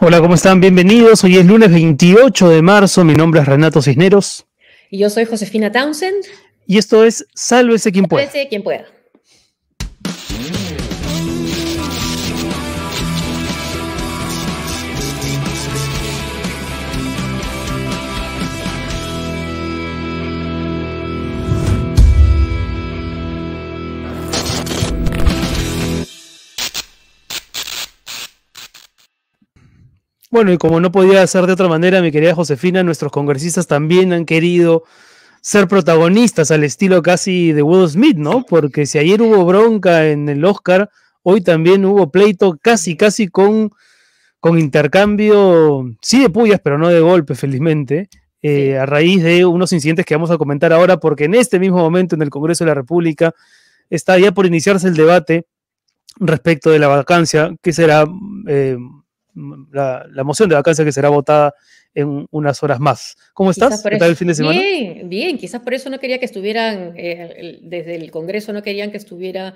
Hola, ¿cómo están? Bienvenidos. Hoy es lunes 28 de marzo. Mi nombre es Renato Cisneros. Y yo soy Josefina Townsend. Y esto es Sálvese quien pueda. Sálvese quien pueda. Bueno, y como no podía ser de otra manera, mi querida Josefina, nuestros congresistas también han querido ser protagonistas al estilo casi de Will Smith, ¿no? Porque si ayer hubo bronca en el Oscar, hoy también hubo pleito casi, casi con, con intercambio, sí de puyas, pero no de golpe, felizmente, eh, a raíz de unos incidentes que vamos a comentar ahora, porque en este mismo momento en el Congreso de la República está ya por iniciarse el debate respecto de la vacancia, que será... Eh, la, moción de vacancia que será votada en unas horas más. ¿Cómo estás? ¿Qué tal el fin de semana? Bien, bien. Quizás por eso no quería que estuvieran, eh, desde el Congreso no querían que estuviera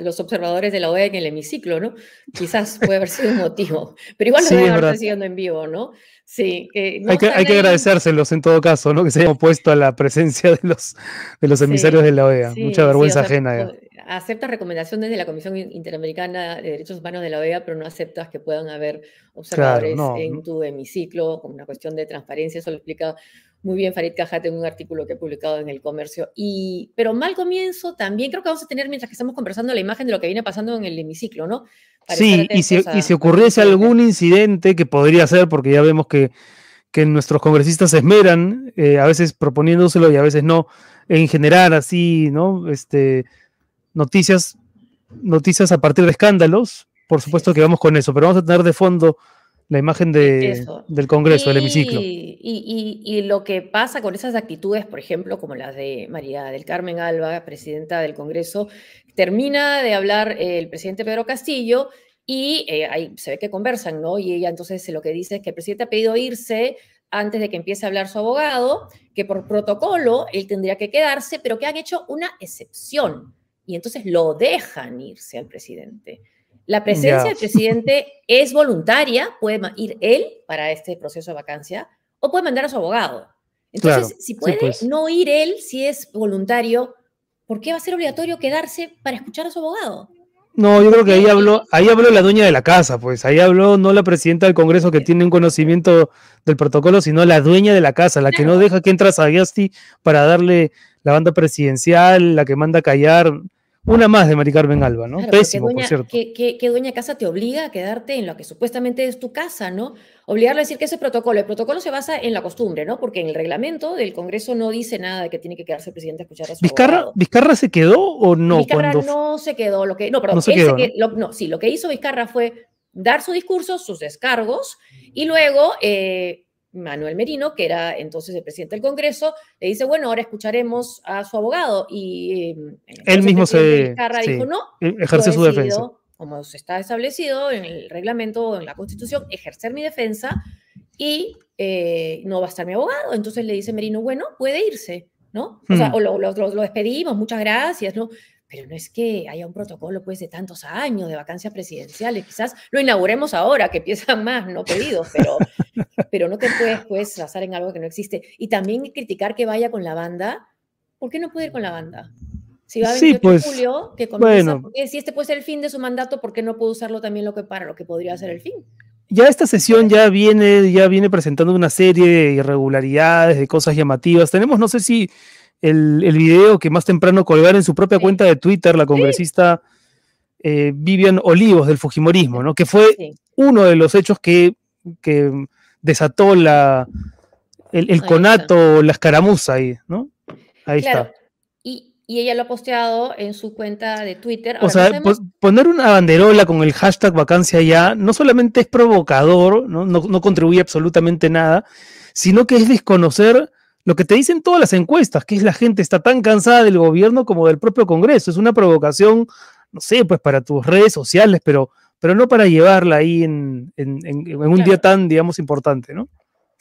los observadores de la OEA en el hemiciclo, ¿no? Quizás puede haber sido un motivo. Pero igual lo sí, estar siguiendo en vivo, ¿no? Sí. hay, que, hay que agradecérselos en todo caso, ¿no? Que se hayan opuesto a la presencia de los, de los emisarios de la OEA. Mucha vergüenza ajena aceptas recomendaciones de la Comisión Interamericana de Derechos Humanos de la OEA, pero no aceptas que puedan haber observadores en tu hemiciclo, como una cuestión de transparencia, eso lo explica muy bien Farid Cajate en un artículo que he publicado en El Comercio. Y, pero mal comienzo también, creo que vamos a tener, mientras que estamos conversando, la imagen de lo que viene pasando en el hemiciclo, ¿no? sí, y si, y si ocurriese algún incidente, que podría ser, porque ya vemos que, que nuestros congresistas se esmeran, eh, a veces proponiéndoselo y a veces no, en general así, ¿no? Este, noticias, noticias a partir de escándalos. Por supuesto que vamos con eso, pero vamos a tener de fondo la imagen de, del Congreso, del hemiciclo. Y, y, lo que pasa con esas actitudes, por ejemplo, como las de María del Carmen Alba, presidenta del Congreso, termina de hablar el presidente Pedro Castillo y eh, ahí se ve que conversan, ¿no? Y ella entonces lo que dice es que el presidente ha pedido irse antes de que empiece a hablar su abogado, que por protocolo él tendría que quedarse, pero que han hecho una excepción y entonces lo dejan irse al presidente. La presencia del presidente es voluntaria, puede ir él para este proceso de vacancia o puede mandar a su abogado. Entonces, si puede pues. no ir él, si es voluntario, ¿por qué va a ser obligatorio quedarse para escuchar a su abogado? No, yo creo que ahí habló, ahí habló la dueña de la casa, pues ahí habló no la presidenta del Congreso que tiene un conocimiento del protocolo, sino la dueña de la casa, la que no deja que entra a Sagasti para darle la banda presidencial, la que manda a callar. Una más de Mari Carmen Alba, ¿no? Pésimo, por cierto. ¿qué, dueña de casa te obliga a quedarte en lo que supuestamente es tu casa, ¿no? Obligarle a decir que ese protocolo, el protocolo se basa en la costumbre, ¿no? Porque en el reglamento del Congreso no dice nada de que tiene que quedarse el presidente a escuchar a su ¿Vizcarra, ¿Vizcarra se quedó o no? Vizcarra no se quedó, lo que, no, perdón, no, ¿no? sí, lo que hizo Vizcarra fue dar su discurso, sus descargos, y luego eh, Manuel Merino, que era entonces el presidente del Congreso, le dice, bueno, ahora escucharemos a su abogado. Y em, él mismo se dijo, no, e-, ejerce su defensa. Como está establecido en el reglamento en la Constitución, ejercer mi defensa y eh, no va a estar mi abogado. Entonces le dice Merino, bueno, puede irse, ¿no? O sea, hmm. o lo, lo, despedimos, muchas gracias, ¿no? Pero no es que haya un protocolo pues de tantos años de vacancias presidenciales, quizás lo inauguremos ahora, que empiezan más no pedidos, pero, pero no te puedes pues basar en algo que no existe. Y también criticar que vaya con la banda, ¿por qué no puede ir con la banda? Si va a 28 pues, de julio, que comienza, bueno. si este puede ser el fin de su mandato, ¿por qué no puede usarlo también lo que para lo que podría ser el fin? Ya esta sesión ya viene, ya viene presentando una serie de irregularidades, de cosas llamativas. Tenemos, no sé si el, el, video que más temprano colgar en su propia cuenta de Twitter la congresista eh, Vivian Olivos del Fujimorismo, ¿no? que fue uno de los hechos que, que desató la, el, conato, la escaramuza ahí, ¿no? Ahí está. Y, y, ella lo ha posteado en su cuenta de Twitter. o sea, poner una banderola con el hashtag vacancia ya no solamente es provocador, ¿no? No, no contribuye absolutamente nada, sino que es desconocer lo que te dicen todas las encuestas, que es la gente está tan cansada del gobierno como del propio Congreso. Es una provocación, no sé, pues para tus redes sociales, pero, pero no para llevarla ahí en, un día tan, digamos, importante, ¿no?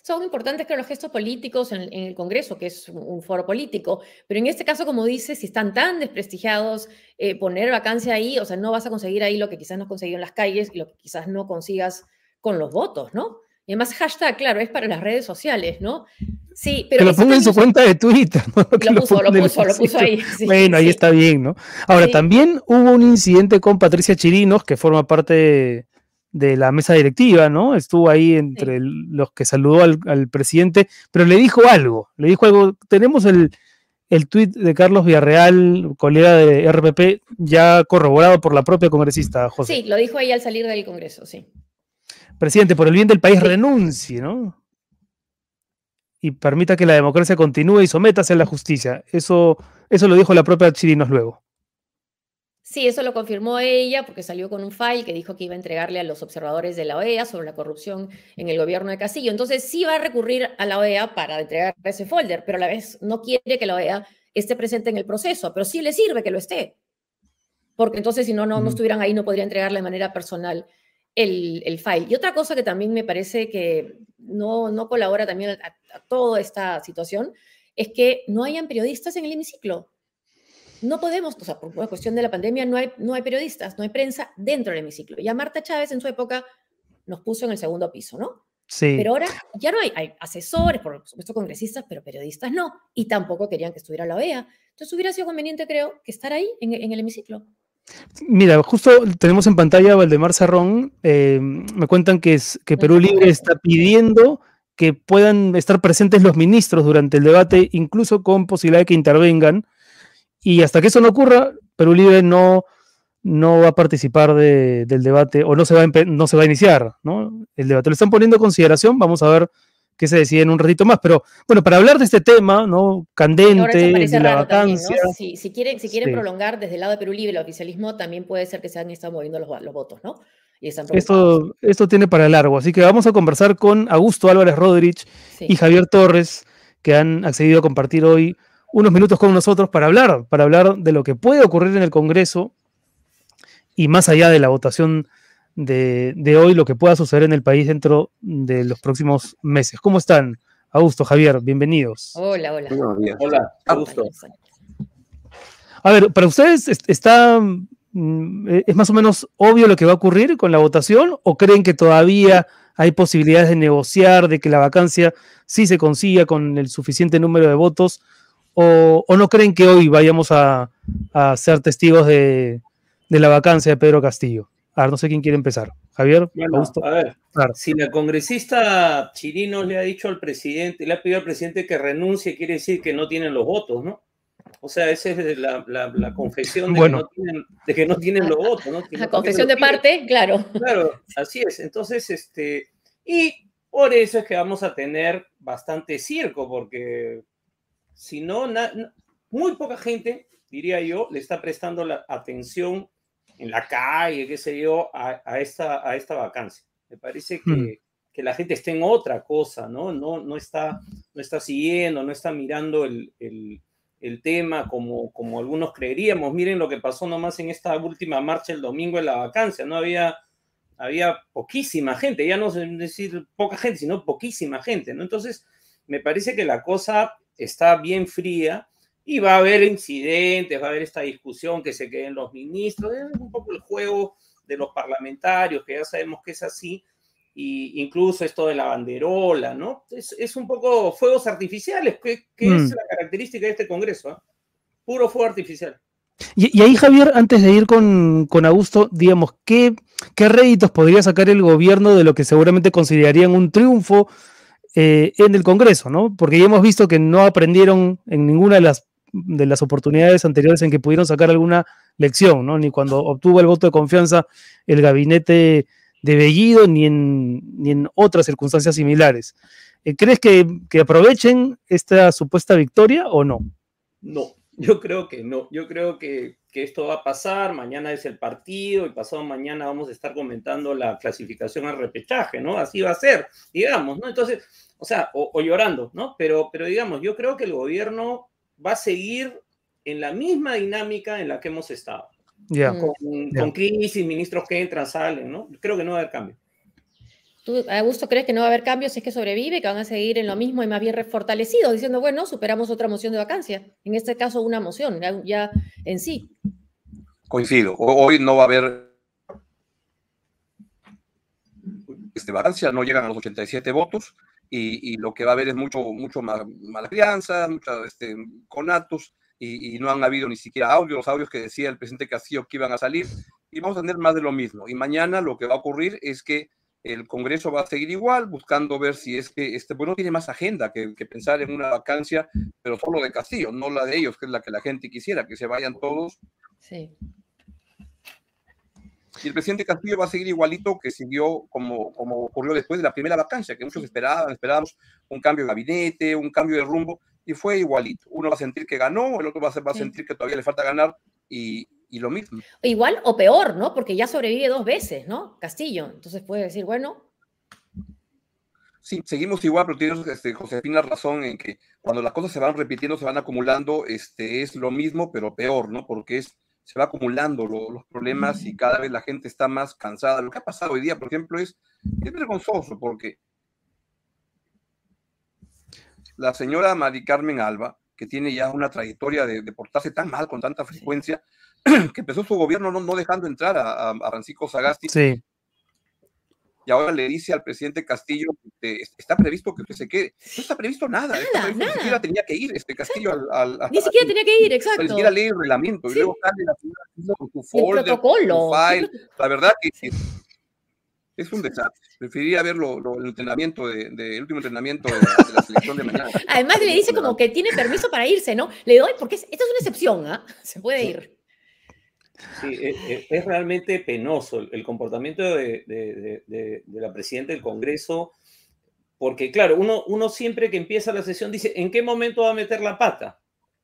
Son importantes que los gestos políticos en, el Congreso, que es un foro político, pero en este caso, como dices, si están tan desprestigiados, eh, poner vacancia ahí, o sea, no vas a conseguir ahí lo que quizás no has conseguido en las calles y lo que quizás no consigas con los votos, ¿no? Y además hashtag, claro, es para las redes sociales, ¿no? Sí, pero... Que lo ponga en su cuenta de Twitter, ¿no? Lo, puso, lo, puso, lo puso ahí. bueno, ahí está bien, ¿no? Ahora, también hubo un incidente con Patricia Chirinos, que forma parte de, la mesa directiva, ¿no? Estuvo ahí entre los que saludó al, al, presidente, pero le dijo algo, le dijo algo, tenemos el, el tuit de Carlos Villarreal, colega de RPP, ya corroborado por la propia congresista, José. Sí, lo dijo ahí al salir del Congreso, sí. Presidente, por el bien del país renuncie, ¿no? Y permita que la democracia continúe y sométase a la justicia. Eso, eso lo dijo la propia Chirinos luego. Sí, eso lo confirmó ella porque salió con un file que dijo que iba a entregarle a los observadores de la OEA sobre la corrupción en el gobierno de Castillo. Entonces sí va a recurrir a la OEA para entregar ese folder, pero a la vez no quiere que la OEA esté presente en el proceso, pero sí le sirve que lo esté. Porque entonces si no, no, no estuvieran ahí, no podría entregarle de manera personal el, el, file. Y otra cosa que también me parece que no, no colabora también a, a toda esta situación es que no hayan periodistas en el hemiciclo. No podemos, o sea, por una cuestión de la pandemia, no hay, no hay periodistas, no hay prensa dentro del hemiciclo. Ya Marta Chávez en su época nos puso en el segundo piso, ¿no? Sí. Pero ahora ya no hay, hay asesores, por supuesto congresistas, pero periodistas no. Y tampoco querían que estuviera la OEA. Entonces hubiera sido conveniente, creo, que estar ahí en, en el hemiciclo. Mira, justo tenemos en pantalla a Valdemar Cerrón. Eh, me cuentan que, es, que Perú Libre está pidiendo que puedan estar presentes los ministros durante el debate, incluso con posibilidad de que intervengan. Y hasta que eso no ocurra, Perú Libre no, no va a participar del debate o no se va a, no se va a iniciar ¿no? el debate. Lo están poniendo en consideración, vamos a ver qué se decide en un ratito más. Pero bueno, para hablar de este tema, ¿no? Candente, de la vacancia. si, quieren, si quieren prolongar desde el lado de Perú Libre el oficialismo, también puede ser que se han estado moviendo los, los votos, ¿no? Esto, esto tiene para largo, así que vamos a conversar con Augusto Álvarez Rodríguez y Javier Torres, que han accedido a compartir hoy unos minutos con nosotros para hablar, para hablar de lo que puede ocurrir en el Congreso y más allá de la votación de, hoy, lo que pueda suceder en el país dentro de los próximos meses. ¿Cómo están? Augusto, Javier, bienvenidos. Hola, hola. Hola, Augusto. A ver, para ustedes está ¿Es más o menos obvio lo que va a ocurrir con la votación o creen que todavía hay posibilidades de negociar, de que la vacancia sí se consiga con el suficiente número de votos? ¿O, no creen que hoy vayamos a, ser testigos de, la vacancia de Pedro Castillo? A ver, no sé quién quiere empezar. Javier, A ver, si la congresista Chirino le ha dicho al presidente, le ha pedido al presidente que renuncie, quiere decir que no tienen los votos, ¿no? O sea, esa es la, la, confesión de, que no tienen, de, que no tienen, los votos. ¿no? la confesión de parte, claro. Claro, así es. Entonces, este, y por eso es que vamos a tener bastante circo, porque si no, muy poca gente, diría yo, le está prestando la atención en la calle, qué sé yo, a, a esta, a esta vacancia. Me parece que, hmm. que, la gente está en otra cosa, ¿no? No, no, está, no está siguiendo, no está mirando el, el el tema como, como algunos creeríamos. Miren lo que pasó nomás en esta última marcha el domingo en la vacancia, no había, había poquísima gente, ya no decir poca gente, sino poquísima gente, ¿no? Entonces, me parece que la cosa está bien fría y va a haber incidentes, va a haber esta discusión que se queden los ministros, es un poco el juego de los parlamentarios, que ya sabemos que es así, y incluso esto de la banderola, ¿no? Es, un poco fuegos artificiales, que, es mm. la característica de este Congreso, ¿eh? puro fuego artificial. Y, ahí, Javier, antes de ir con, Augusto, digamos, ¿qué, ¿qué, réditos podría sacar el gobierno de lo que seguramente considerarían un triunfo eh, en el Congreso, ¿no? Porque ya hemos visto que no aprendieron en ninguna de las, de las oportunidades anteriores en que pudieron sacar alguna lección, ¿no? Ni cuando obtuvo el voto de confianza el gabinete de Bellido ni en, ni en otras circunstancias similares. Eh, ¿Crees que, aprovechen esta supuesta victoria o no? No, yo creo que no. Yo creo que, esto va a pasar. Mañana es el partido y pasado mañana vamos a estar comentando la clasificación al repechaje, ¿no? Así va a ser, digamos, ¿no? Entonces, o sea, o, llorando, ¿no? Pero, pero digamos, yo creo que el gobierno va a seguir en la misma dinámica en la que hemos estado. Con, crisis, ministros que entran, salen, ¿no? Creo que no va a haber cambio. ¿Tú, Augusto, crees que no va a haber cambios si es que sobrevive, que van a seguir en lo mismo y más bien refortalecidos, diciendo, bueno, superamos otra moción de vacancia? En este caso, una moción, ya, en sí. Coincido. Hoy no va a haber. este, vacancia, no llegan a los 87 votos y, lo que va a haber es mucho, mucho más, mala crianza, mucha, este, conatos y, y, no han habido ni siquiera audios, los audios que decía el presidente Castillo que iban a salir y vamos a tener más de lo mismo. Y mañana lo que va a ocurrir es que el Congreso va a seguir igual, buscando ver si es que este, pues no tiene más agenda que, que, pensar en una vacancia, pero solo de Castillo, no la de ellos, que es la que la gente quisiera, que se vayan todos. Sí. Y el presidente Castillo va a seguir igualito que siguió como, como ocurrió después de la primera vacancia, que muchos esperaban, esperábamos un cambio de gabinete, un cambio de rumbo, y fue igualito. Uno va a sentir que ganó, el otro va a, va a sentir que todavía le falta ganar, y, y lo mismo. Igual o peor, ¿no? Porque ya sobrevive dos veces, ¿no? Castillo. Entonces puede decir, bueno. Sí, seguimos igual, pero tienes, este, Josefina, razón en que cuando las cosas se van repitiendo, se van acumulando, este, es lo mismo, pero peor, ¿no? Porque es, se va acumulando los problemas y cada vez la gente está más cansada. Lo que ha pasado hoy día, por ejemplo, es, es vergonzoso porque la señora Mari Carmen Alba, que tiene ya una trayectoria de, de portarse tan mal con tanta frecuencia, que empezó su gobierno no, no dejando entrar a, a, Francisco Sagasti. Sí. Y ahora le dice al presidente Castillo que está previsto que usted se quede. No está previsto nada. nada, nada. Ni siquiera tenía que ir este Castillo al. al, ni siquiera tenía que ir, exacto. Ni siquiera leer el reglamento. Sí. Y luego sale la con su folder, el protocolo. Su file. La verdad que es un desastre. Preferiría ver lo, lo, el entrenamiento, de, de, el último entrenamiento de, de, la selección de mañana. Además le dice como que tiene permiso para irse, ¿no? Le doy, porque es, esta es una excepción, ¿ah? ¿eh? Se puede ir. Sí, es, e, es, realmente penoso el, comportamiento de, de, de, de, la presidenta del Congreso, porque claro, uno, uno siempre que empieza la sesión dice, ¿en qué momento va a meter la pata?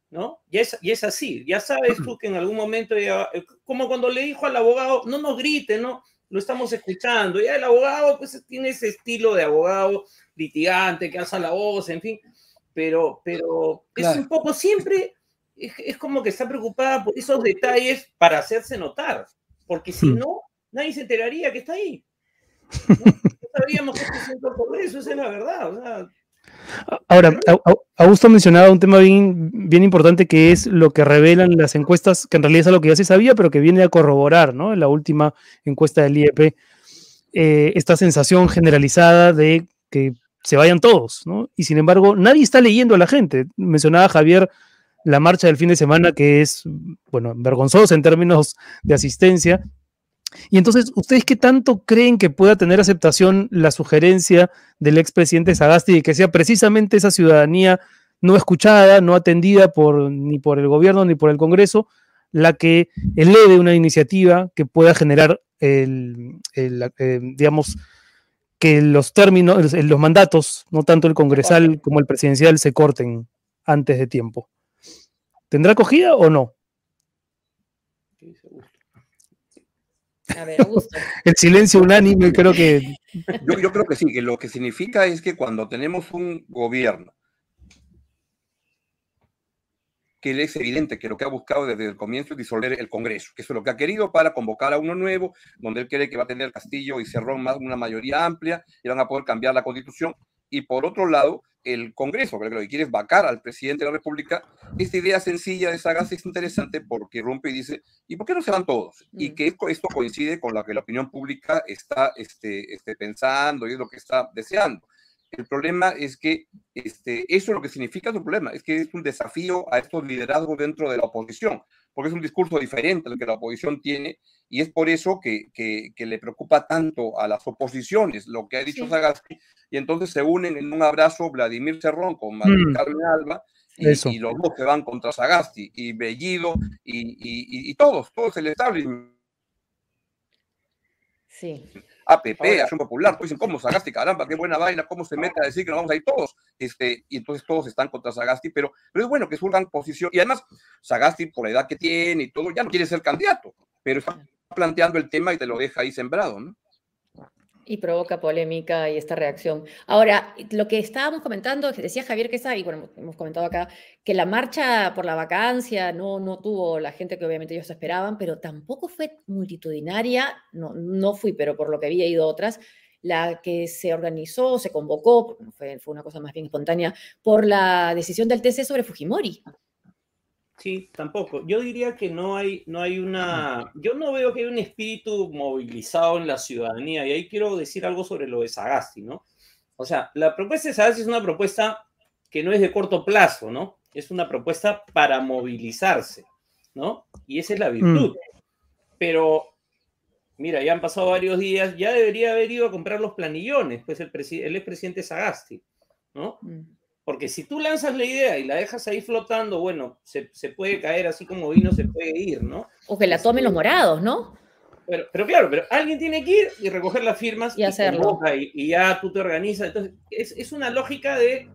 ¿No? Y es, y es así, ya sabes tú que en algún momento, ya, como cuando le dijo al abogado, no nos grite, ¿no? Lo estamos escuchando, ya el abogado pues tiene ese estilo de abogado litigante que alza la voz, en fin, pero, pero claro. es un poco siempre es, es, como que está preocupada por esos detalles para hacerse notar, porque si hmm. no, nadie se enteraría que está ahí. No, no sabríamos que está haciendo por eso, esa es la verdad. O sea, Ahora, Augusto mencionaba un tema bien, bien importante que es lo que revelan las encuestas, que en realidad es algo que ya se sabía, pero que viene a corroborar, ¿no? En la última encuesta del IEP, eh, esta sensación generalizada de que se vayan todos, ¿no? Y sin embargo, nadie está leyendo a la gente. Mencionaba Javier la marcha del fin de semana, que es, bueno, vergonzosa en términos de asistencia. Y entonces, ¿ustedes qué tanto creen que pueda tener aceptación la sugerencia del expresidente Sagasti de que sea precisamente esa ciudadanía no escuchada, no atendida por, ni por el gobierno ni por el Congreso, la que eleve una iniciativa que pueda generar, el, eh, digamos, que los términos, los mandatos, no tanto el congresal como el presidencial, se corten antes de tiempo? ¿Tendrá acogida o no? A ver, Augusto. El silencio unánime, creo que. Yo, yo, creo que sí, que lo que significa es que cuando tenemos un gobierno que es evidente que lo que ha buscado desde el comienzo es disolver el Congreso, que eso es lo que ha querido para convocar a uno nuevo, donde él cree que va a tener Castillo y Cerrón más una mayoría amplia y van a poder cambiar la constitución. Y por otro lado, el Congreso, que lo que quiere es vacar al presidente de la República, esta idea sencilla de Sagasti es interesante porque rompe y dice, ¿y por qué no se van todos? Mm. Y que esto, esto, coincide con lo que la opinión pública está este, este, pensando y es lo que está deseando. El problema es que este, eso es lo que significa su problema, es que es un desafío a estos liderazgos dentro de la oposición, porque es un discurso diferente al que la oposición tiene y es por eso que, que, que le preocupa tanto a las oposiciones lo que ha dicho sí. Sagasti y entonces se unen en un abrazo Vladimir Cerrón con María mm. Carmen Alba y, y, los dos que van contra Sagasti y Bellido y, y, y todos, todos el establishment. Sí. APP, Acción Popular, todos dicen, ¿cómo Sagasti? Caramba, qué buena vaina, ¿cómo se mete a decir que nos vamos a ir todos? Este, y entonces todos están contra Sagasti, pero, pero es bueno que surjan posición. Y además, Sagasti, por la edad que tiene y todo, ya no quiere ser candidato, pero está planteando el tema y te lo deja ahí sembrado, ¿no? Y provoca polémica y esta reacción. Ahora, lo que estábamos comentando, decía Javier que está, y bueno, hemos comentado acá, que la marcha por la vacancia no, no tuvo la gente que obviamente ellos esperaban, pero tampoco fue multitudinaria, no, no fui, pero por lo que había ido otras, la que se organizó, se convocó, fue, fue una cosa más bien espontánea, por la decisión del TC sobre Fujimori. Sí, tampoco. Yo diría que no hay, no hay una, yo no veo que hay un espíritu movilizado en la ciudadanía y ahí quiero decir algo sobre lo de Sagasti, ¿no? O sea, la propuesta de Sagasti es una propuesta que no es de corto plazo, ¿no? Es una propuesta para movilizarse, ¿no? Y esa es la virtud. Pero, mira, ya han pasado varios días, ya debería haber ido a comprar los planillones, pues el, el expresidente Sagasti, ¿no? Mm. Porque si tú lanzas la idea y la dejas ahí flotando, bueno, se, puede caer así como vino, se puede ir, ¿no? O que la tomen los este, morados, ¿no? Pero, pero, claro, pero alguien tiene que ir y recoger las firmas y, hacerlo. Y, ya tú te organizas. Entonces, es, una lógica de,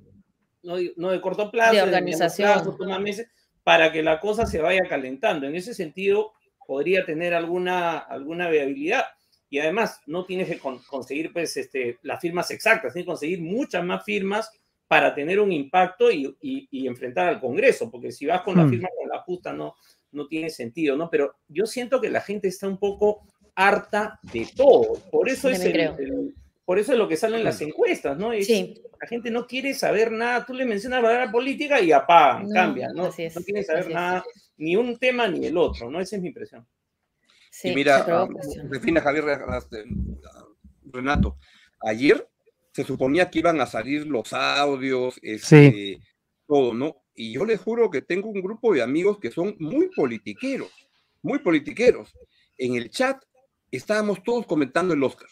no, de corto plazo, de organización. meses, para que la cosa se vaya calentando. En ese sentido, podría tener alguna, alguna viabilidad. Y además, no tienes que conseguir pues, este, las firmas exactas, tienes que conseguir muchas más firmas para tener un impacto y, y, enfrentar al Congreso, porque si vas con la hmm. firma con la justa no, no tiene sentido, ¿no? Pero yo siento que la gente está un poco harta de todo. Por eso, es, por eso es lo que salen las encuestas, ¿no? La gente no quiere saber nada. Tú le mencionas la política y apagan, cambian, ¿no? No quieren saber nada, ni un tema ni el otro, ¿no? Esa es mi impresión. Sí, y mira, define Javier Renato, ayer se suponía que iban a salir los audios, este, todo, ¿no? Y yo les juro que tengo un grupo de amigos que son muy politiqueros, muy politiqueros. En el chat estábamos todos comentando el Oscar.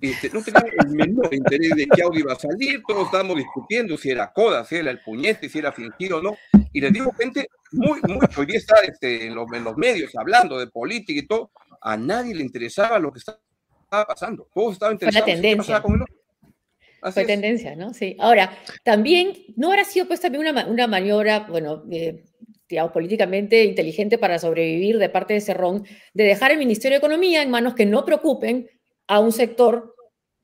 Este, no teníamos el menor interés de qué audio iba a salir, todos estábamos discutiendo si era coda, si era el puñete, si era fingido o no. Y les digo, gente, muy, muy, hoy día está este, en, los, medios hablando de política y todo, a nadie le interesaba lo que estaba pasando. Todos estaban interesados. Fue la Fue tendencia, ¿no? Sí. Ahora, también, ¿no habrá sido pues también una, una maniobra, bueno, eh, digamos, políticamente inteligente para sobrevivir de parte de Cerrón, de dejar el Ministerio de Economía en manos que no preocupen a un sector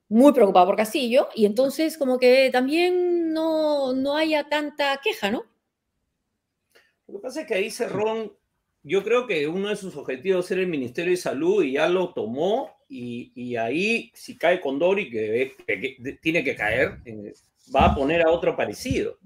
muy preocupado por Castillo y entonces como que también no, no haya tanta queja, ¿no? Lo que pasa es que ahí Cerrón, yo creo que uno de sus objetivos era el Ministerio de Salud y ya lo tomó y, ahí, si cae Condori, que, que, tiene que caer, eh, va a poner a otro parecido.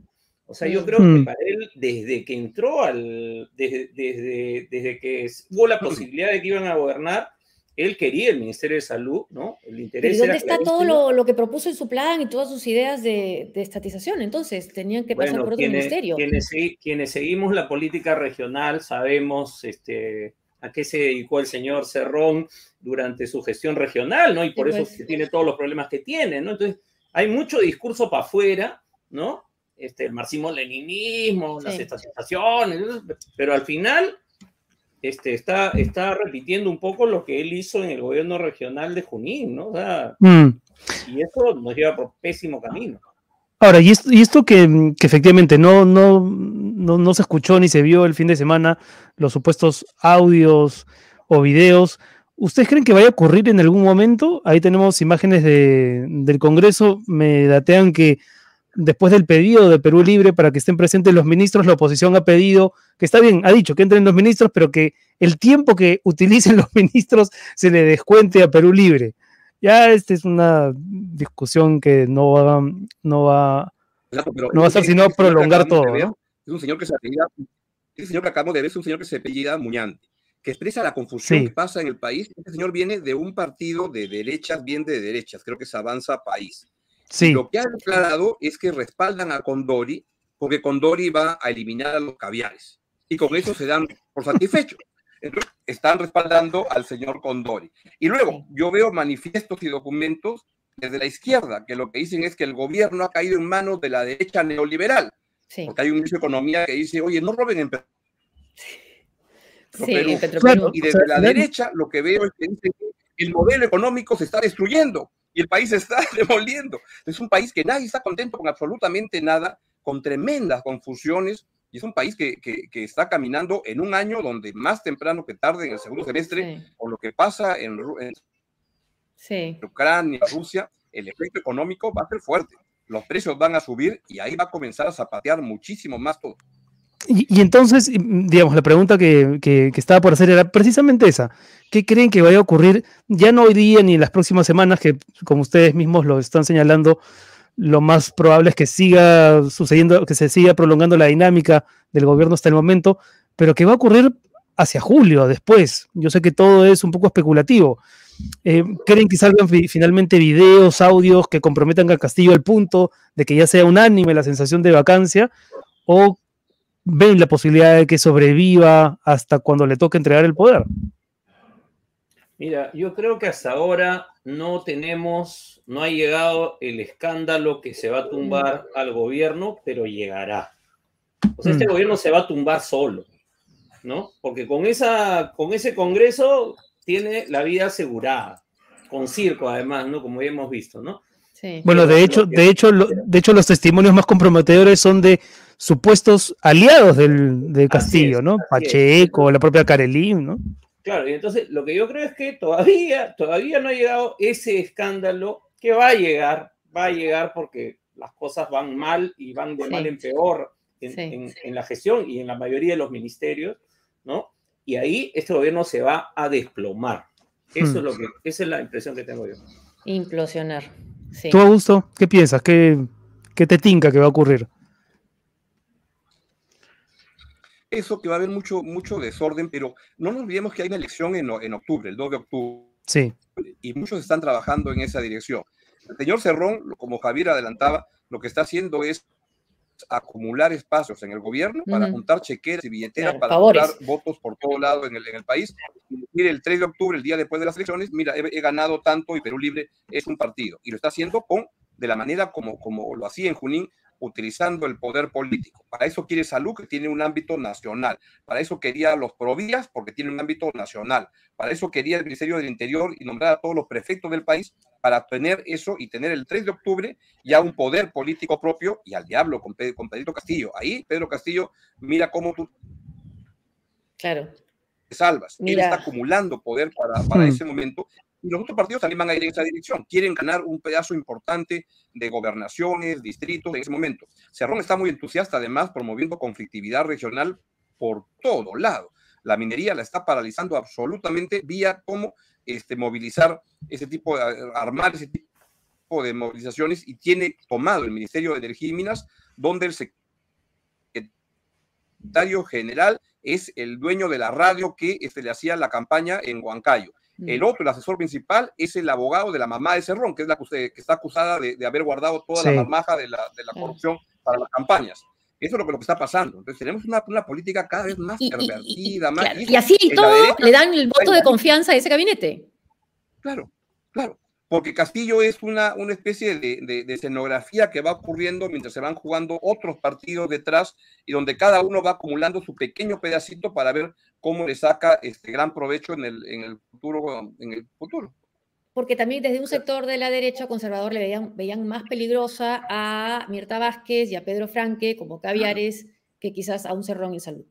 O sea, yo creo que mm. para él, desde que entró al. Desde, desde, desde, que hubo la posibilidad de que iban a gobernar, él quería el Ministerio de Salud, ¿no? El interés. ¿Y dónde está todo lo, lo, que propuso en su plan y todas sus ideas de, de estatización? Entonces, tenían que pasar por otro ministerio. Quienes, quienes, seguimos la política regional sabemos este, a qué se dedicó el señor Cerrón durante su gestión regional, ¿no? Y por eso pues. tiene todos los problemas que tiene, ¿no? Entonces, hay mucho discurso para afuera, ¿no? Este, el marxismo-leninismo, las estatizaciones, pero al final este, está, está repitiendo un poco lo que él hizo en el gobierno regional de Junín, ¿no? O sea, mm. Y eso nos lleva por pésimo camino. Ahora, y esto, y esto que, efectivamente no, no, no, no, se escuchó ni se vio el fin de semana, los supuestos audios o videos, ¿ustedes creen que vaya a ocurrir en algún momento? Ahí tenemos imágenes de, del Congreso, me datean que después del pedido de Perú Libre para que estén presentes los ministros, la oposición ha pedido, que está bien, ha dicho que entren los ministros, pero que el tiempo que utilicen los ministros se le descuente a Perú Libre. Ya esta es una discusión que no va, no va, no va a ser sino prolongar todo. Es un señor que se apellida, ese señor que acabamos de ver es un señor que se apellida Muñante, que expresa la confusión que pasa en el país. Este señor viene de un partido de derechas, bien de derechas, creo que es Avanza País. Sí. lo que ha declarado es que respaldan a Condori porque Condori va a eliminar a los caviares. Y con eso se dan por satisfechos. Entonces, están respaldando al señor Condori. Y luego, yo veo manifiestos y documentos desde la izquierda que lo que dicen es que el gobierno ha caído en manos de la derecha neoliberal. Porque hay un ministro de Economía que dice, oye, no roben en Perú. y desde la derecha lo que veo es que dice que el modelo económico se está destruyendo y el país se está demoliendo. Es un país que nadie está contento con absolutamente nada, con tremendas confusiones y es un país que, que, está caminando en un año donde más temprano que tarde, en el segundo semestre, por lo que pasa en, Ucrania, Rusia, el efecto económico va a ser fuerte. Los precios van a subir y ahí va a comenzar a zapatear muchísimo más todo. Y, entonces, digamos, la pregunta que, que, estaba por hacer era precisamente esa. ¿Qué creen que vaya a ocurrir ya no hoy día ni en las próximas semanas, que como ustedes mismos lo están señalando, lo más probable es que siga sucediendo, que se siga prolongando la dinámica del gobierno hasta el momento, pero que va a ocurrir hacia julio, después. Yo sé que todo es un poco especulativo. Eh, ¿Creen que salgan finalmente videos, audios que comprometan al Castillo al punto de que ya sea unánime la sensación de vacancia? ¿O ven la posibilidad de que sobreviva hasta cuando le toque entregar el poder? Mira, yo creo que hasta ahora no tenemos, no ha llegado el escándalo que se va a tumbar al gobierno, pero llegará. O sea, este mm. gobierno se va a tumbar solo, ¿no? Porque con, esa, con ese Congreso tiene la vida asegurada, con circo además, ¿no? Como ya hemos visto, ¿no? Bueno, de hecho, de hecho, de hecho, los testimonios más comprometedores son de supuestos aliados del, Castillo, ¿no? Pacheco, la propia Karelín, ¿no? Claro, y entonces lo que yo creo es que todavía, todavía no ha llegado ese escándalo que va a llegar, va a llegar porque las cosas van mal y van de mal en peor en, en, la gestión y en la mayoría de los ministerios, ¿no? Y ahí este gobierno se va a desplomar. Eso es hmm. lo que, esa es la impresión que tengo yo. Implosionar. ¿Tú, Augusto, qué piensas? ¿Qué, ¿Qué te tinca que va a ocurrir? Eso que va a haber mucho, mucho desorden, pero no nos olvidemos que hay una elección en, en octubre, el 2 de octubre. Sí. Y muchos están trabajando en esa dirección. El señor Cerrón, como Javier adelantaba, lo que está haciendo es acumular espacios en el gobierno para juntar chequeras y billeteras para juntar votos por todo lado en el, en el país. Mire, el 3 de octubre, el día después de las elecciones, mira, he, ganado tanto y Perú Libre es un partido. Y lo está haciendo con, de la manera como, como lo hacía en Junín, utilizando el poder político. Para eso quiere salud, que tiene un ámbito nacional. Para eso quería los provías, porque tiene un ámbito nacional. Para eso quería el Ministerio del Interior y nombrar a todos los prefectos del país para tener eso y tener el 3 de octubre ya un poder político propio y al diablo con, con Pedro Castillo. Ahí Pedro Castillo, mira cómo tú claro. te salvas. Él está acumulando poder para, para hmm. ese momento y los otros partidos también van a ir en esa dirección. Quieren ganar un pedazo importante de gobernaciones, distritos en ese momento. Cerrón está muy entusiasta, además, promoviendo conflictividad regional por todo lado. La minería la está paralizando absolutamente vía cómo este, movilizar ese tipo de, armar ese tipo de movilizaciones y tiene tomado el Ministerio de Energía y Minas, donde el secretario general es el dueño de la radio que este, le hacía la campaña en Huancayo. El otro, el asesor principal, es el abogado de la mamá de Cerrón, que es la que, está acusada de, haber guardado toda la marmaja de la, corrupción para las campañas. Eso es lo que, lo que está pasando. Entonces tenemos una, política cada vez más pervertida. Y, más y así todo le dan el voto de confianza a ese gabinete. Claro, claro. Porque Castillo es una, una especie de, escenografía que va ocurriendo mientras se van jugando otros partidos detrás y donde cada uno va acumulando su pequeño pedacito para ver cómo le saca este gran provecho en el, en el futuro. En el futuro porque también desde un sector de la derecha conservador le veían, veían más peligrosa a Mirta Vázquez y a Pedro Franque como caviares que quizás a un Cerrón en salud.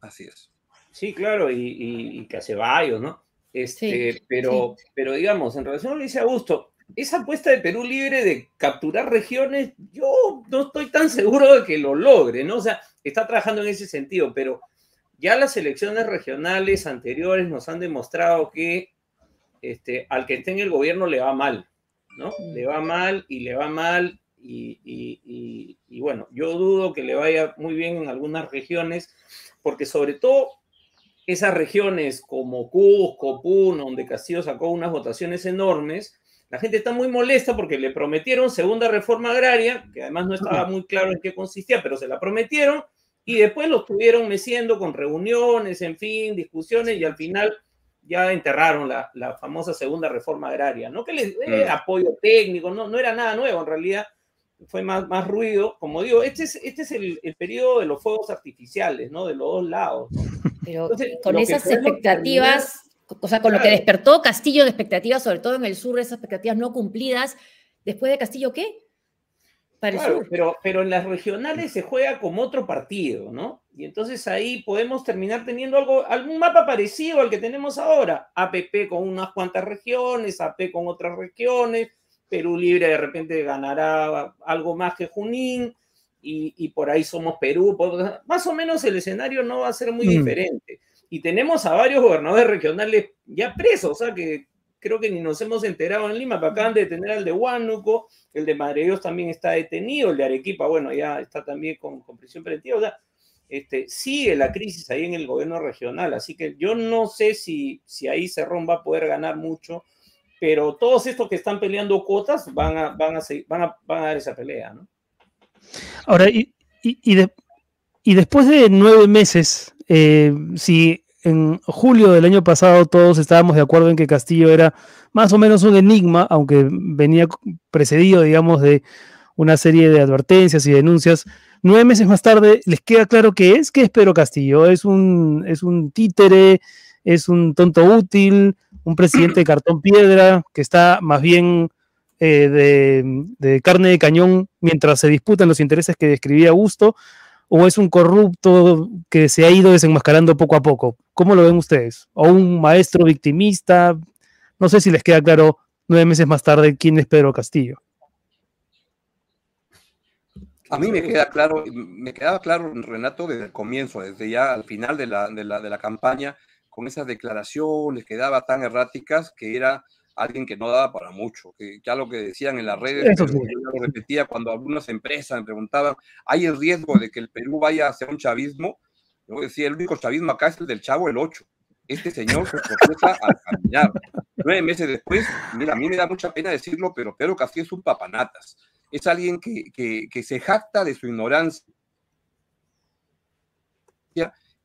Así es. Sí, claro, y, y, y que hace varios, ¿no? Este, pero, pero digamos, en relación a lo que dice Augusto, esa apuesta de Perú libre de capturar regiones, yo no estoy tan seguro de que lo logre, ¿no? O sea, está trabajando en ese sentido, pero ya las elecciones regionales anteriores nos han demostrado que este, al que esté en el gobierno le va mal, ¿no? Mm. Le va mal y le va mal y, bueno, yo dudo que le vaya muy bien en algunas regiones, porque sobre todo esas regiones como Cusco, Puno, donde Castillo sacó unas votaciones enormes, la gente está muy molesta porque le prometieron segunda reforma agraria, que además no estaba muy claro en qué consistía, pero se la prometieron, y después lo estuvieron meciendo con reuniones, en fin, discusiones, y al final ya enterraron la, la famosa segunda reforma agraria, ¿no? Que les mm. apoyo técnico, no, no era nada nuevo, en realidad fue más, más ruido. Como digo, este es, este es el, el periodo de los fuegos artificiales, ¿no? De los dos lados. Pero con esas expectativas, o sea, con lo que despertó Castillo de expectativas, sobre todo en el sur, esas expectativas no cumplidas, después de Castillo, ¿qué? pero, pero en las regionales se juega como otro partido, ¿no? Y entonces ahí podemos terminar teniendo algo, algún mapa parecido al que tenemos ahora. APP con unas cuantas regiones, AP con otras regiones, Perú Libre de repente ganará algo más que Junín, y, por ahí somos Perú. Más o menos el escenario no va a ser muy mm. diferente. Y tenemos a varios gobernadores regionales ya presos, o sea que creo que ni nos hemos enterado en Lima, acaban de detener al de Huánuco, el de Madre también está detenido, el de Arequipa, bueno, ya está también con, con prisión preventiva. O sea, este, sigue la crisis ahí en el gobierno regional, así que yo no sé si, si ahí Cerrón va a poder ganar mucho, pero todos estos que están peleando cuotas van a, van a, van a, van a dar esa pelea, ¿no? Ahora, y, y, después de nueve meses, eh, si en julio del año pasado todos estábamos de acuerdo en que Castillo era más o menos un enigma, aunque venía precedido, digamos, de una serie de advertencias y denuncias. Nueve meses más tarde, ¿les queda claro qué es? ¿Qué es Pedro Castillo? ¿Es un, es un títere? ¿Es un tonto útil? ¿Un presidente de cartón piedra que está más bien eh, de, carne de cañón mientras se disputan los intereses que describía Augusto? ¿O es un corrupto que se ha ido desenmascarando poco a poco? ¿Cómo lo ven ustedes? ¿O un maestro victimista? No sé si les queda claro nueve meses más tarde quién es Pedro Castillo. A mí me queda claro, me quedaba claro, Renato, desde el comienzo, desde ya al final de la, de la campaña, con esas declaraciones que daba tan erráticas, que era alguien que no daba para mucho, que ya lo que decían en las redes, yo lo repetía cuando algunas empresas me preguntaban, ¿hay el riesgo de que el Perú vaya hacia un chavismo? Yo decía, el único chavismo acá es el del Chavo el 8. Este señor se tropieza al caminar. Nueve meses después, mira, a mí me da mucha pena decirlo, pero Pedro Castillo es un papanatas es alguien que, que, se jacta de su ignorancia,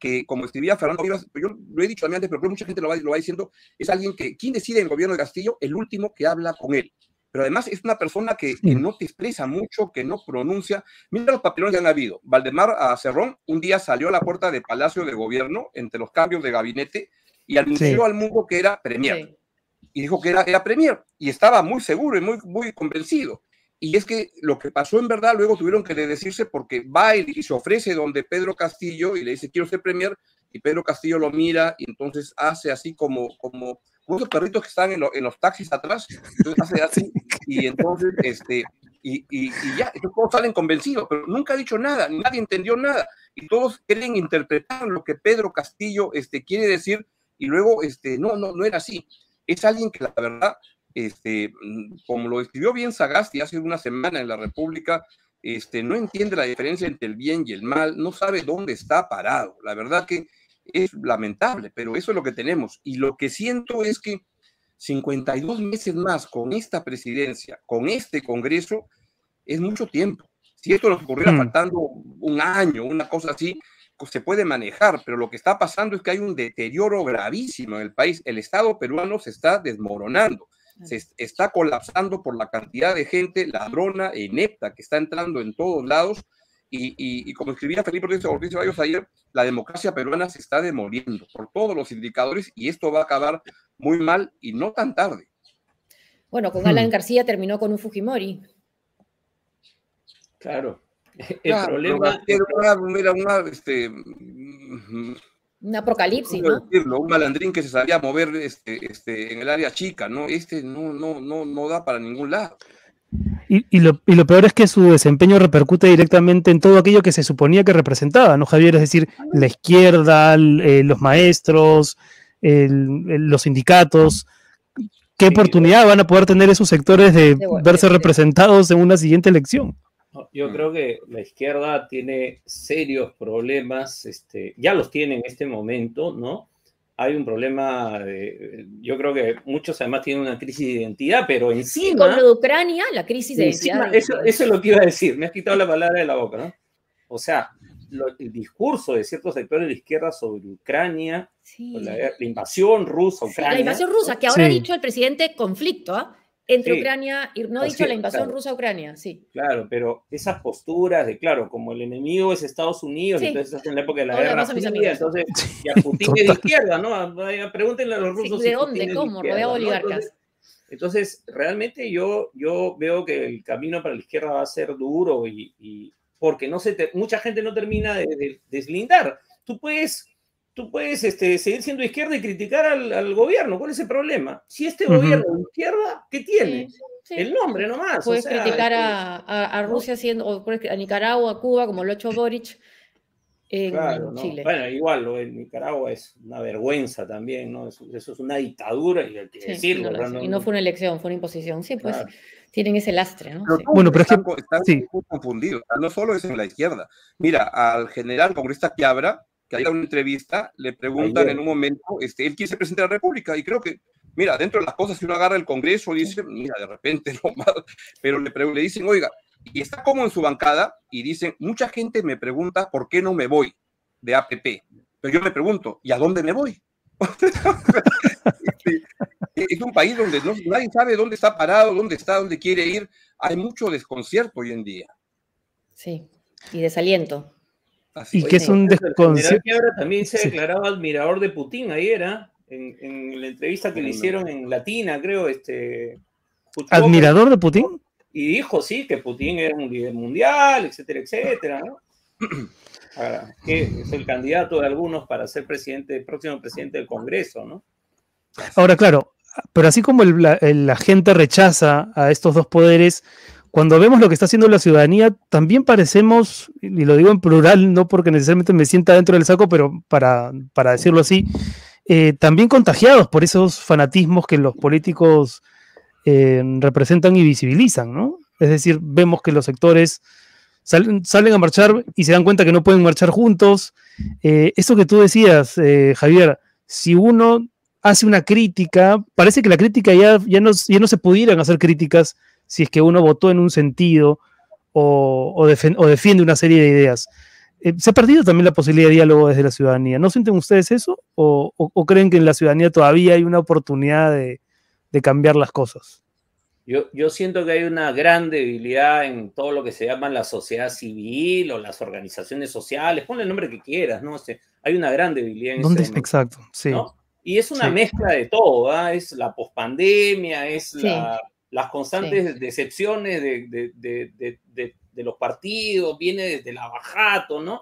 que como escribía Fernando Vivas, yo lo he dicho también antes, pero mucha gente lo va, lo va diciendo, es alguien que, ¿quién decide en el gobierno de Castillo? El último que habla con él. Pero además es una persona que, que, no te expresa mucho, que no pronuncia. Mira los papelones que han habido. Valdemar a Cerrón un día salió a la puerta de Palacio de Gobierno entre los cambios de gabinete y anunció al mundo que era premier. Y dijo que era, era premier. Y estaba muy seguro y muy, muy convencido. Y es que lo que pasó en verdad, luego tuvieron que decirse porque va y se ofrece donde Pedro Castillo y le dice, quiero ser premier, y Pedro Castillo lo mira y entonces hace así como, como, esos perritos que están en, en, los taxis atrás, entonces hace así, y entonces, este, y, y, y ya, todos salen convencidos, pero nunca ha dicho nada, nadie entendió nada, y todos quieren interpretar lo que Pedro Castillo este, quiere decir, y luego, este, no, no, no era así. Es alguien que la verdad este, mm, como lo escribió bien Sagasti hace una semana en la República, este, no entiende la diferencia entre el bien y el mal, no sabe dónde está parado. La verdad que es lamentable, pero eso es lo que tenemos. Y lo que siento es que 52 meses más con esta presidencia, con este Congreso, es mucho tiempo. Si esto nos ocurriera hmm. faltando un año, una cosa así, pues se puede manejar, pero lo que está pasando es que hay un deterioro gravísimo en el país. El Estado peruano se está desmoronando se está colapsando por la cantidad de gente ladrona e inepta que está entrando en todos lados. Y, como escribía Felipe Ortiz Bayos ayer, la democracia peruana se está demoliendo por todos los indicadores y esto va a acabar muy mal y no tan tarde. Bueno, con Alan hmm. García terminó con un Fujimori. Claro. El problema era una, este, un apocalipsis, ¿no? Decirlo, un malandrín que se sabía mover este, este, en el área chica, ¿no? Este no, no, no, no da para ningún lado. Y, y, lo, y, lo, peor es que su desempeño repercute directamente en todo aquello que se suponía que representaba, ¿no, Javier? Es decir, la izquierda, eh, los maestros, el, los sindicatos. ¿Qué oportunidad van a poder tener esos sectores de verse representados en una siguiente elección? Yo mm. creo que la izquierda tiene serios problemas, este, ya los tiene en este momento, ¿no? Hay un problema, de, yo creo que muchos además tienen una crisis de identidad, pero encima... con lo de Ucrania, la crisis de identidad. Eso, eso, es lo que iba a decir, me has quitado la palabra de la boca, ¿no? O sea, el discurso de ciertos sectores de la izquierda sobre Ucrania, la, invasión rusa, Ucrania. la invasión rusa, que ahora ha dicho el presidente conflicto, ¿ah? Entre Ucrania y no ha dicho la invasión rusa a Ucrania, sí. Claro, pero esas posturas de, claro, como el enemigo es Estados Unidos, entonces es en la época de la guerra fría, entonces, y a Putin es de izquierda, ¿no? Pregúntenle a los rusos. ¿De dónde? ¿Cómo? Rodeado de oligarcas. Entonces, realmente yo, yo veo que el camino para la izquierda va a ser duro y, porque no se mucha gente no termina de deslindar. Tú puedes tú puedes este, seguir siendo izquierda y criticar al, gobierno. ¿Cuál es el problema? Si este gobierno de izquierda, ¿qué tiene? El nombre nomás. Puedes criticar a, Rusia siendo, o a Nicaragua, a Cuba, como lo ha hecho Boric. en Claro, ¿no? Chile. Bueno, igual lo de Nicaragua es una vergüenza también, ¿no? Eso, eso es una dictadura y hay que Sí, decirlo. y no fue una elección, fue una imposición. Sí, pues Claro. tienen ese lastre, ¿no? Pero Sí. todos Bueno, pero es que- están, están sí. muy confundidos. No solo es en la izquierda. Mira, al general congresista Quiabra, que hay una entrevista, le preguntan Ayer. en un momento, este, él quiere ser presidente de la República y creo que, mira, dentro de las cosas, si uno agarra el Congreso, dice, mira, de repente no más, pero le, le dicen, oiga, y está como en su bancada y dicen, mucha gente me pregunta por qué no me voy de APP, pero yo me pregunto, ¿y a dónde me voy? Este, es un país donde no- nadie sabe dónde está parado, dónde está, dónde quiere ir. Hay mucho desconcierto hoy en día. Sí. Y desaliento. Así Y que es un desconcierto. Quiabra también se Sí. declaraba admirador de Putin ayer, en, en la entrevista que le hicieron en Latina, creo, este. ¿Admirador de Putin? Y dijo, sí, que Putin era un líder mundial, etcétera, etcétera, ¿no? Ahora, que es el candidato de algunos para ser presidente, próximo presidente del Congreso, ¿no? Ahora, claro, pero así como el- la, el- la gente rechaza a estos dos poderes, cuando vemos lo que está haciendo la ciudadanía, también parecemos, y lo digo en plural, no porque necesariamente me sienta dentro del saco, pero para, para decirlo así, eh, también contagiados por esos fanatismos que los políticos eh, representan y visibilizan, ¿no? Es decir, vemos que los sectores salen, salen a marchar y se dan cuenta que no pueden marchar juntos. Eh, eso que tú decías, Javier, si uno hace una crítica, parece que la crítica ya, ya, no, ya no se pudieran hacer críticas si es que uno votó en un sentido o, o, defen- o defiende una serie de ideas. Eh, se ha perdido también la posibilidad de diálogo desde la ciudadanía. ¿No sienten ustedes eso? ¿O, o- o creen que en la ciudadanía todavía hay una oportunidad de, de cambiar las cosas? Yo, yo siento que hay una gran debilidad en todo lo que se llama la sociedad civil o las organizaciones sociales, ponle el nombre que quieras, ¿no? Hay una gran debilidad en ¿Dónde ese está? Exacto, sí. ¿no? Y es una Sí. mezcla de todo, ¿ah? Es la pospandemia, es Sí. la- las constantes decepciones de, de- de- de- de- de los partidos, viene desde la bajato, ¿no?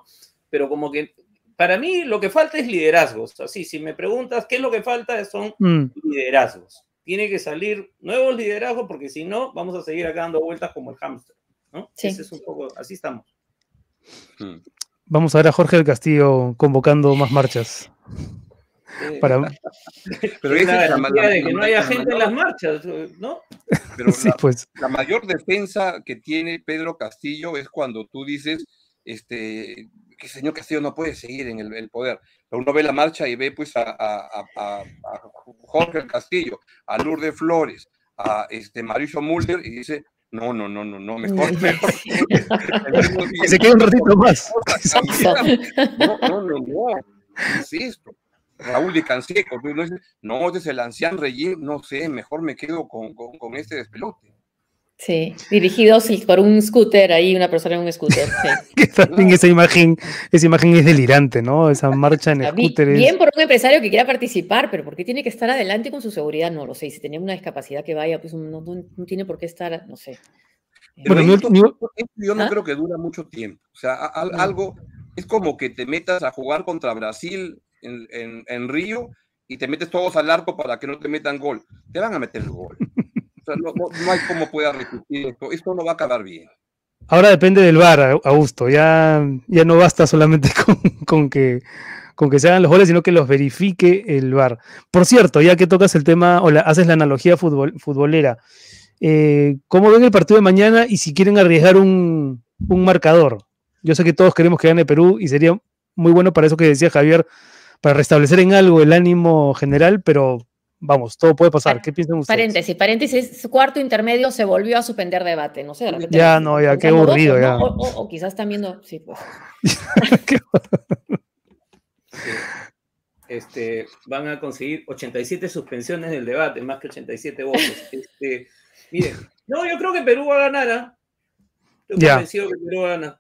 Pero como que para mí lo que falta es liderazgos. Así, si me preguntas qué es lo que falta, son Mm, liderazgos. Tiene que salir nuevos liderazgos porque si no, vamos a seguir acá dando vueltas como el hámster, ¿no? Sí. Ese es un poco, así estamos. Mm. Vamos a ver a Jorge del Castillo convocando más marchas. Eh, Para, Pero es esa la es la de que no haya gente en las marchas, ¿no? pero sí, la- pues. la mayor defensa que tiene Pedro Castillo es cuando tú dices, este, que el señor Castillo no puede seguir en el, el poder. Pero uno ve la marcha y ve pues a, a- a- a- a Jorge Castillo, a Lourdes Flores, a este, Mauricio Mulder y dice, no, no, no, no, no, mejor, mejor. Que se quede un ratito más. No, no, no, no. ¿Qué es esto? Raúl de Canseco, no, dice, no, este es el anciano régimen, no sé, mejor me quedo con, con, con este despelote. Sí, dirigidos por un scooter ahí, una persona en un scooter. Sí. Que también esa imagen, esa imagen es delirante, ¿no? Esa marcha en scooter es- Bien por un empresario que quiera participar, pero ¿por qué tiene que estar adelante con su seguridad? No lo sé. Y Si tenía una discapacidad que vaya, pues no, no- no tiene por qué estar, no sé. Pero Bueno, esto- yo no ¿Ah? creo que dura mucho tiempo. O sea, a- al- No. algo es como que te metas a jugar contra Brasil en, en- en Río y te metes todos al arco para que no te metan gol. Te van a meter el gol. O sea, no, no- no hay cómo pueda repetir esto. Esto no va a acabar bien. Ahora depende del VAR, Augusto. Ya, ya no basta solamente con, con que, con que se hagan los goles, sino que los verifique el VAR. Por cierto, ya que tocas el tema o haces la analogía futbol- futbolera, eh, ¿cómo ven el partido de mañana y si quieren arriesgar un, un marcador? Yo sé que todos queremos que gane Perú y sería muy bueno para eso que decía Javier, para restablecer en algo el ánimo general, pero vamos, todo puede pasar. ¿Qué piensan ustedes? Paréntesis, paréntesis, cuarto intermedio se volvió a suspender debate, no sé, de repente. Ya, no, ya, qué aburrido. O, o- o quizás están viendo, sí, pues. Este, van a conseguir 87 suspensiones del debate, más que 87 votos. Este, miren, no, yo creo que Perú va a ganar. ¿ah? Estoy Ya. convencido que Perú va a ganar.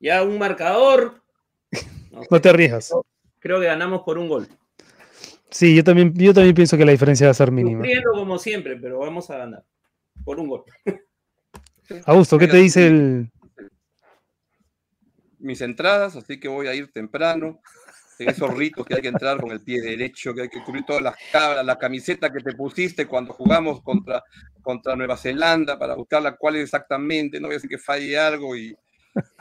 Ya un marcador. no te arriesgas. Creo que ganamos por un gol. Sí, yo también, yo también pienso que la diferencia va a ser mínima. Sufriendo como siempre, pero vamos a ganar. Por un gol. Augusto, ¿qué te dice el, Mis entradas, así que voy a ir temprano. En esos ritos que hay que entrar con el pie derecho, que hay que cubrir todas las cabras, la camiseta que te pusiste cuando jugamos contra, contra Nueva Zelanda para buscarla cuál es exactamente, no voy a decir que falle algo y,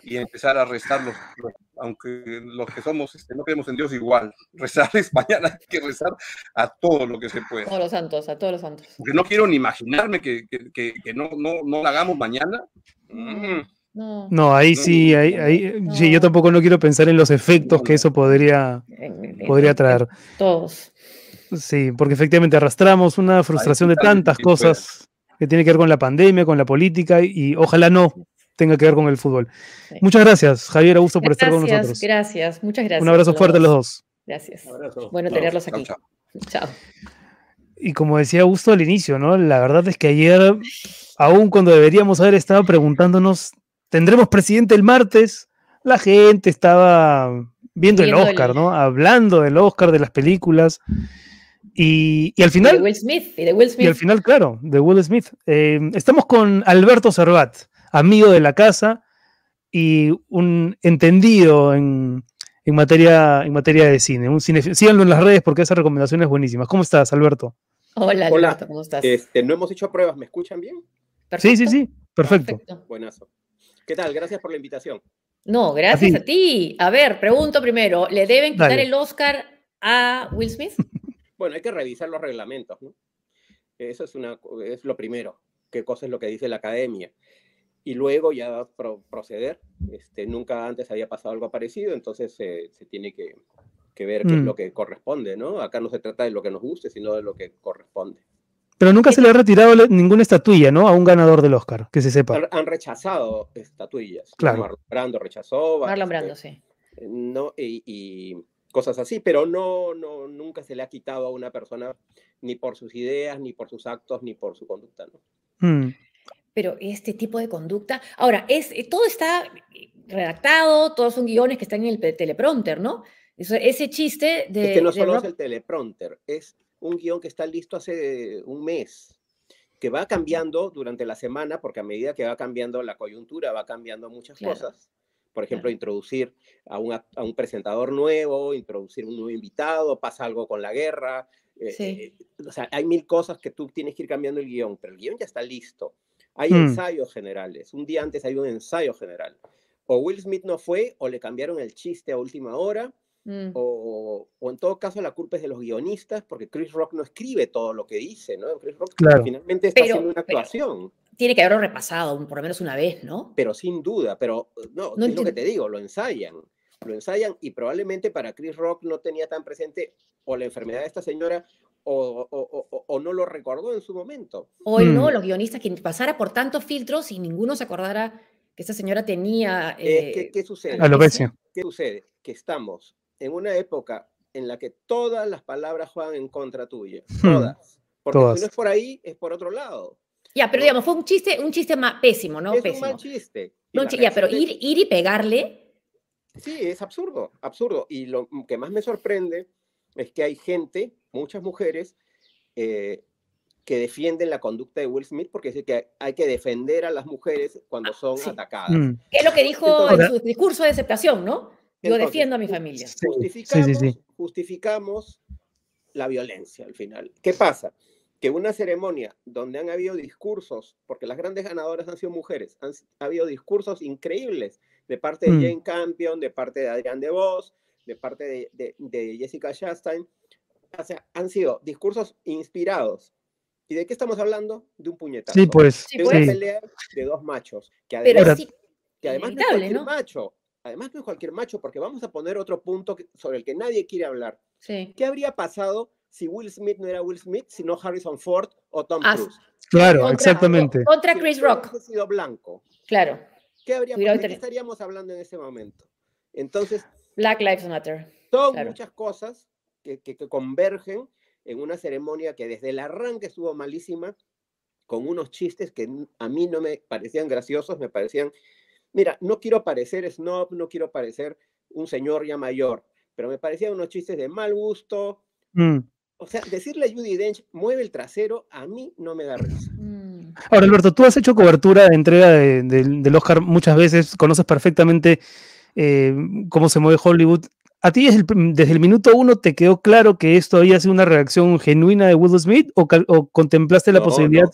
y empezar a restar los, los, aunque los que somos, este, no creemos en Dios igual. Rezar es mañana, hay que rezar a todo lo que se pueda. A todos los santos, a todos los santos. Porque no quiero ni imaginarme que, que, que, que no, no, no lo hagamos mañana. Mm. No. No, ahí sí, ahí, ahí- No. sí, yo tampoco no quiero pensar en los efectos que eso podría, podría traer. Todos. Sí, porque efectivamente arrastramos una frustración de tantas puede. cosas que tiene que ver con la pandemia, con la política y ojalá no tenga que ver con el fútbol. Sí. Muchas gracias, Javier Augusto, por estar con nosotros. gracias, muchas gracias. Un abrazo fuerte a los dos. Gracias. Un abrazo. Bueno No, tenerlos aquí. chao. Chao. Y como decía Augusto al inicio, ¿no? La verdad es que ayer, aún cuando deberíamos haber estado preguntándonos, ¿tendremos presidente el martes? La gente estaba viendo el Viendo el- Oscar, ¿no? Hablando del Oscar, de las películas. Y, y al Y de final, Will Smith. Y de Will y Smith. al final, claro, de Will Smith. Eh, estamos con Alberto Servat, amigo de la casa y un entendido en, en materia, en materia de cine. Un cine síganlo en las redes porque hace recomendaciones buenísimas. ¿Cómo estás, Alberto? Hola, Hola. Alberto, ¿cómo estás? Este, no hemos hecho pruebas, ¿me escuchan bien? Sí, sí, sí, perfecto. Buenazo. ¿Qué tal? Gracias por la invitación. No, gracias a ti. A ver, pregunto primero, ¿le deben quitar Dale. el Oscar a Will Smith? Bueno, hay que revisar los reglamentos, ¿no? Eso es, una, es lo primero, qué cosa es lo que dice la academia. Y luego ya pro- proceder. Este, nunca antes había pasado algo parecido, entonces eh, se tiene que, que ver qué es Mm. lo que corresponde, ¿no? Acá no se trata de lo que nos guste, sino de lo que corresponde. Pero nunca se le ha retirado ninguna estatuilla, ¿no? A un ganador del Oscar, que se sepa. Han, rechazado estatuillas. Claro. Marlon Brando rechazó. Marlon este, Brando, sí. no y, y cosas así, pero no, no, nunca se le ha quitado a una persona ni por sus ideas, ni por sus actos, ni por su conducta, ¿no? Mm. Pero este tipo de conducta. Ahora, es, eh, todo está redactado, todos son guiones que están en el teleprompter, ¿no? Eso- ese chiste de. es que no solo es el teleprompter, es un guion que está listo hace un mes, que va cambiando durante la semana, porque a medida que va cambiando la coyuntura, va cambiando muchas Claro. cosas. Por ejemplo, Claro. introducir a un, act- a un presentador nuevo, introducir un nuevo invitado, pasa algo con la guerra. eh, Sí. eh, o sea, hay mil cosas que tú tienes que ir cambiando el guion, pero el guion ya está listo. Hay Mm. ensayos generales. Un día antes hay un ensayo general. O Will Smith no fue, o le cambiaron el chiste a última hora, Mm, o, o en todo caso la culpa es de los guionistas, porque Chris Rock no escribe todo lo que dice, ¿no? Chris Rock Claro. finalmente está Pero- haciendo una actuación, Tiene que haberlo repasado por lo menos una vez, ¿no? pero sin duda, pero no, No es lo que te digo, lo ensayan, lo ensayan y probablemente para Chris Rock no tenía tan presente o la enfermedad de esta señora o, o- o- o- no lo recordó en su momento. O el no, Mm. los guionistas, que pasara por tantos filtros y ninguno se acordara que esta señora tenía. Eh, ¿qué, qué sucede? Alopecia. ¿Qué sucede? Que estamos en una época en la que todas las palabras juegan en contra tuya, todas. Porque Todas. si no es por ahí, es por otro lado. Ya, pero digamos, fue un chiste, un chiste más pésimo, ¿no? es un pésimo. mal chiste. No, la chi- ya, pero ir, ir y pegarle. Sí, es absurdo, absurdo. Y lo que más me sorprende es que hay gente, muchas mujeres, eh, que defienden la conducta de Will Smith porque dice que hay que defender a las mujeres cuando son sí. atacadas. Mm. Que es lo que dijo Entonces- en su discurso de aceptación, ¿no? Yo Entonces, defiendo a mi familia. Justificamos, sí, sí. justificamos la violencia al final. ¿Qué pasa? Que una ceremonia donde han habido discursos, porque las grandes ganadoras han sido mujeres, han, ha habido discursos increíbles de parte de Mm. Jane Campion, de parte de Adrián DeVos, de parte de, de- de Jessica Chastain. O sea, han sido discursos inspirados. ¿Y de qué estamos hablando? De un puñetazo. Sí, pues. Sí, de pues. una sí. pelea de dos machos. Que Pero además, sí, que además no es cualquier ¿no? macho. Además no es cualquier macho, porque vamos a poner otro punto sobre el que nadie quiere hablar. sí. ¿Qué habría pasado si Will Smith no era Will Smith, sino Harrison Ford o Tom Ah, Cruise? Claro, Contra- exactamente. Contra Si Chris actor Rock, hubiese sido blanco. claro. ¿Qué habría Hubiera ¿De qué estaríamos hablando en ese momento? Entonces, Black Lives Matter. son Claro. muchas cosas que, que- que convergen en una ceremonia que desde el arranque estuvo malísima, con unos chistes que a mí no me parecían graciosos, me parecían, mira, no quiero parecer snob, no quiero parecer un señor ya mayor, pero me parecían unos chistes de mal gusto. Mm. O sea, decirle a Judy Dench, mueve el trasero, a mí no me da risa. Mm. Ahora, Alberto, tú has hecho cobertura de entrega de- del- del Oscar muchas veces, conoces perfectamente eh, cómo se mueve Hollywood. ¿A ti desde el, prim- desde el minuto uno te quedó claro que esto había sido una reacción genuina de Will Smith o, contemplaste la No, posibilidad no.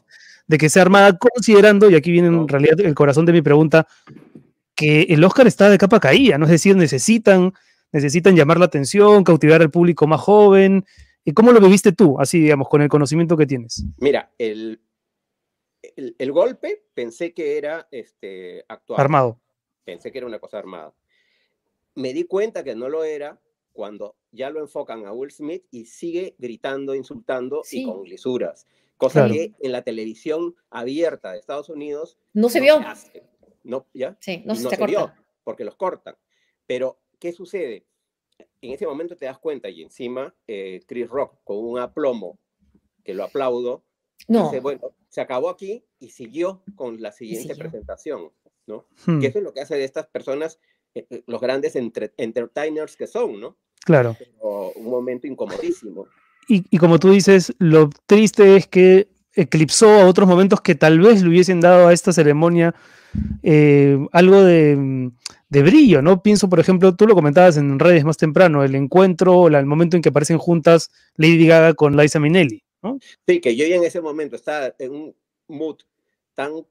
de que sea armada considerando, y aquí viene en realidad el corazón de mi pregunta, que el Oscar está de capa caída, ¿no? Es decir, necesitan, necesitan llamar la atención, cautivar al público más joven. ¿Y cómo lo viviste tú, así, digamos, con el conocimiento que tienes? Mira, el, el, el golpe pensé que era este, actual. Armado. Pensé que era una cosa armada. Me di cuenta que no lo era cuando ya lo enfocan a Will Smith y sigue gritando, insultando Sí. y con lisuras. Cosa Claro. que en la televisión abierta de Estados Unidos No se vio. hace. No, ¿ya? Sí, no Y se, no se se vio, porque los cortan. Pero, ¿qué sucede? En ese momento te das cuenta y encima eh, Chris Rock con un aplomo que lo aplaudo, No. dice, bueno, se acabó aquí y siguió con la siguiente siguió. presentación, ¿no? Hmm, Que eso es lo que hace de estas personas los grandes entre- entertainers que son, ¿no? claro. Pero un momento incomodísimo. Y, y como tú dices, lo triste es que eclipsó a otros momentos que tal vez le hubiesen dado a esta ceremonia eh, algo de, de brillo, ¿no? Pienso, por ejemplo, tú lo comentabas en redes más temprano, el encuentro, el momento en que aparecen juntas Lady Gaga con Liza Minnelli, ¿no? Sí, que yo ya en ese momento estaba en un mood tan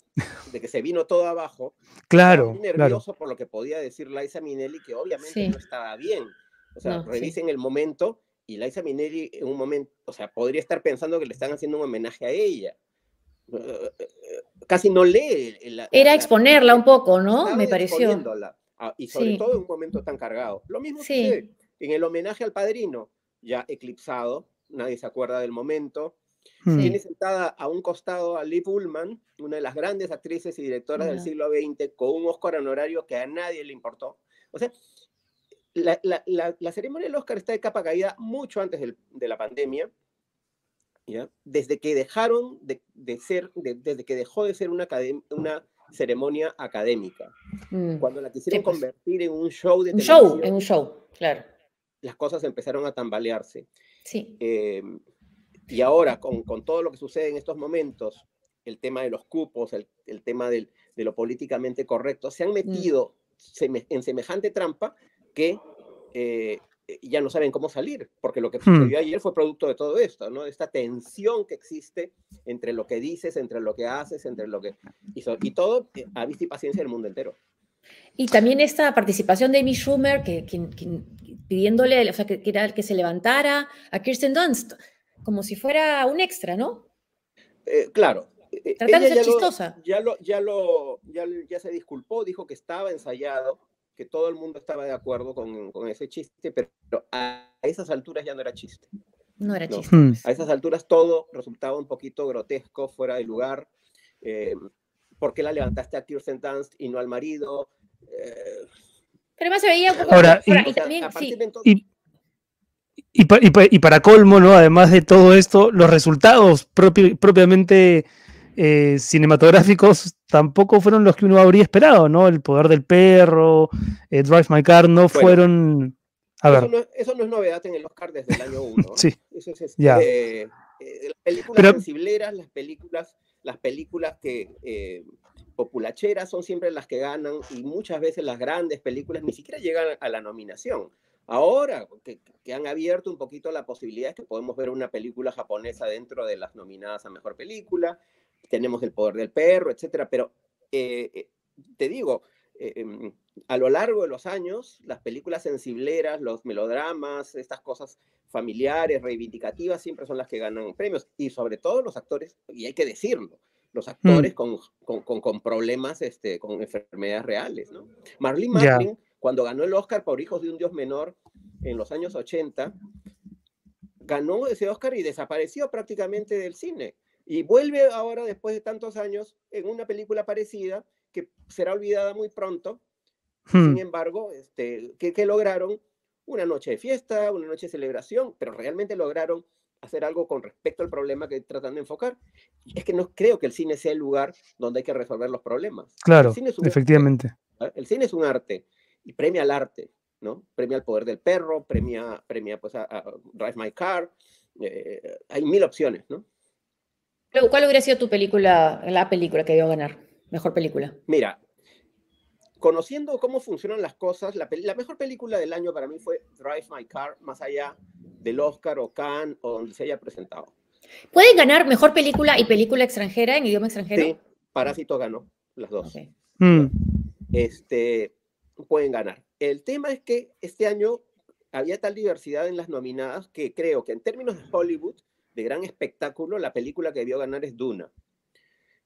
de que se vino todo abajo, Claro, muy claro. nervioso por lo que podía decir Liza Minnelli, que obviamente Sí. no estaba bien. O sea, No, sí. revisen el momento y Liza Minnelli en un momento, o sea, podría estar pensando que le están haciendo un homenaje a ella. Eh, eh, Casi no lee. la- Era la- exponerla un poco, ¿no? Me pareció. ah, Y sobre Sí. todo en un momento tan cargado. Lo mismo Sí. sucede en el homenaje al padrino, ya eclipsado, nadie se acuerda del momento. Hmm, Tiene sentada a un costado a Liv Ullman, una de las grandes actrices y directoras del Ya. siglo XX, con un Oscar honorario que a nadie le importó. O sea, la, la- la- la ceremonia del Oscar está de capa caída mucho antes del- de la pandemia, ¿ya? desde que dejaron de, de ser, de- desde que dejó de ser una, una ceremonia académica. Mm. Cuando la quisieron pues. convertir en un show de Un show, televisión, en un show, claro. las cosas empezaron a tambalearse. Sí. Eh, y ahora, con, con todo lo que sucede en estos momentos, el tema de los cupos, el, el tema del- de lo políticamente correcto, se han metido seme- en semejante trampa que eh, ya no saben cómo salir, porque lo que sucedió ayer fue producto de todo esto, ¿no? De esta tensión que existe entre lo que dices, entre lo que haces, entre lo que... Y, so- y todo eh, a vista y paciencia del mundo entero. Y también esta participación de Amy Schumer, que, que- que- pidiéndole, o sea, que, que era el que se levantara a Kirsten Dunst, como si fuera un extra, ¿no? Eh, claro. eh, Tratando de ser ya lo- chistosa. ya lo, ya lo, ya, ya se disculpó, dijo que estaba ensayado, que todo el mundo estaba de acuerdo con, con ese chiste, pero a esas alturas ya no era chiste. No era No. chiste. hmm. A esas alturas todo resultaba un poquito grotesco, fuera de lugar. Eh, ¿Por qué la levantaste a Kirsten Dunst y no al marido? Eh, Pero además se veía un poco... Ahora, y- y o sea, también, a sí, de entonces, Y, y, pa- y pa- y para colmo, ¿no? Además de todo esto, los resultados propi- propiamente eh, cinematográficos tampoco fueron los que uno habría esperado, ¿no? El poder del perro, eh, Drive My Car, no fueron... A eso, ver, no, es- eso no es novedad en el Oscar desde el año 1. sí, Eso es Ya. eh, las películas Pero- sensibleras, las películas, las películas que populacheras son siempre las que ganan y muchas veces las grandes películas ni siquiera llegan a la nominación. Ahora que, que han abierto un poquito la posibilidad es que podemos ver una película japonesa dentro de las nominadas a mejor película, tenemos El poder del perro, etcétera, pero eh, eh, te digo, eh, em, a lo largo de los años, las películas sensibleras, los melodramas, estas cosas familiares, reivindicativas, siempre son las que ganan premios. Y sobre todo los actores, y hay que decirlo, los actores con, con, con- con problemas, este, con enfermedades reales. ¿no? Marlene Ya. Matlin, cuando ganó el Oscar por Hijos de un Dios Menor en los años 80, ganó ese Oscar y desapareció prácticamente del cine. Y vuelve ahora, después de tantos años, en una película parecida que será olvidada muy pronto. hmm, Sin embargo, este, que, que lograron una noche de fiesta, una noche de celebración, pero realmente lograron hacer algo con respecto al problema que tratan de enfocar. Es que no creo que el cine sea el lugar donde hay que resolver los problemas. claro, El cine es un arte, efectivamente. ¿ah? El cine es un arte y premia al arte, ¿no? Premia al poder del perro, premia, premia pues, a, a Drive My Car. eh, hay mil opciones, ¿no? ¿Cuál cuál hubiera sido tu película, la película que dio a ganar? Mejor película. Mira, conociendo cómo funcionan las cosas, la, mejor película del año para mí fue Drive My Car, más allá del Oscar o Cannes o donde se haya presentado. ¿Pueden ganar mejor película y película extranjera en idioma extranjero? Sí, Parásito ganó las dos. Hmm, este, pueden ganar. El tema es que este año había tal diversidad en las nominadas que creo que en términos de Hollywood, de gran espectáculo, la película que debió ganar es Duna,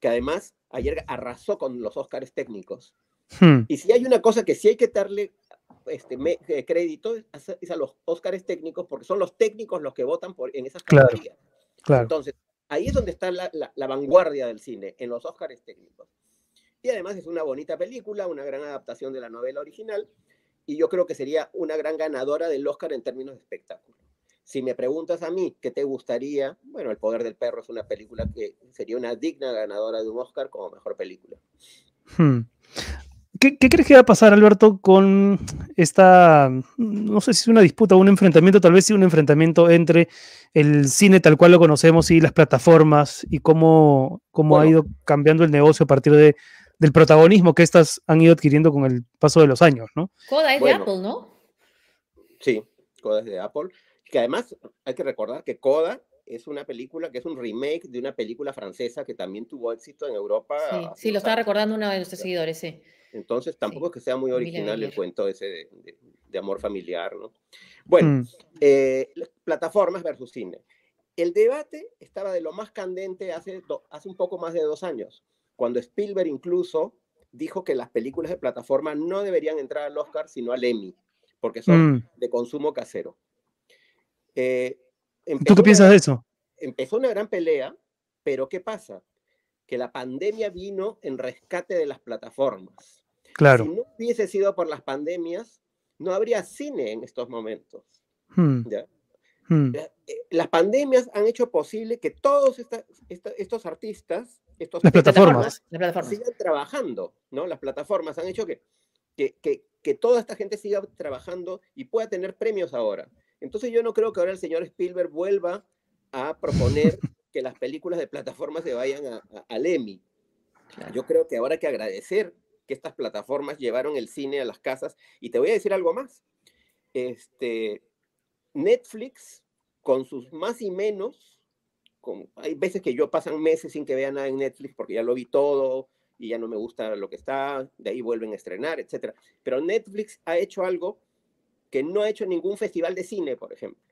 que además ayer arrasó con los Oscars técnicos. Hmm. Y si hay una cosa que sí hay que darle este, me- eh, crédito es a, los Oscars técnicos, porque son los técnicos los que votan por, en esas categorías. Claro. Entonces, ahí es donde está la, la- la vanguardia del cine, en los Oscars técnicos. Y además es una bonita película, una gran adaptación de la novela original, y yo creo que sería una gran ganadora del Oscar en términos de espectáculo. Si me preguntas a mí qué te gustaría, bueno, El Poder del Perro es una película que sería una digna ganadora de un Oscar como mejor película. Hmm. ¿Qué, qué crees que va a pasar, Alberto, con esta, no sé si es una disputa o un enfrentamiento, tal vez sí un enfrentamiento entre el cine tal cual lo conocemos y las plataformas y cómo, cómo ha Bueno. ido cambiando el negocio a partir de, del protagonismo que estas han ido adquiriendo con el paso de los años, ¿no? Coda es Bueno. de Apple, ¿no? Sí, Coda es de Apple. Que además hay que recordar que Coda es una película que es un remake de una película francesa que también tuvo éxito en Europa. Sí, sí, lo estaba recordando uno de nuestros seguidores, sí. Entonces tampoco Sí, es que sea muy original el cuento ese de, de- de amor familiar, ¿no? Bueno, Mm, eh, plataformas versus cine. El debate estaba de lo más candente hace, do- hace un poco más de dos años, cuando Spielberg incluso dijo que las películas de plataforma no deberían entrar al Oscar, sino al Emmy, porque son mm. de consumo casero. Eh, ¿Tú qué una piensas gran- de eso? empezó una gran pelea, pero ¿qué pasa? Que la pandemia vino en rescate de las plataformas. Claro. Si no hubiese sido por las pandemias, no habría cine en estos momentos. Mm, ¿ya? mm. Eh, eh, Las pandemias han hecho posible que todos esta- esta- estos artistas, estos Las plataformas. La plataforma. sigan trabajando, ¿no? Las plataformas han hecho que, que, que, que toda esta gente siga trabajando y pueda tener premios ahora. Entonces yo no creo que ahora el señor Spielberg vuelva a proponer que las películas de plataformas se vayan a- a- al Emmy. Claro. Yo creo que ahora hay que agradecer que estas plataformas llevaron el cine a las casas. Y te voy a decir algo más. Este, Netflix, con sus más y menos, con, hay veces que yo pasan meses sin que vea nada en Netflix porque ya lo vi todo y ya no me gusta lo que está, de ahí vuelven a estrenar, etc. Pero Netflix ha hecho algo que no ha hecho ningún festival de cine, por ejemplo,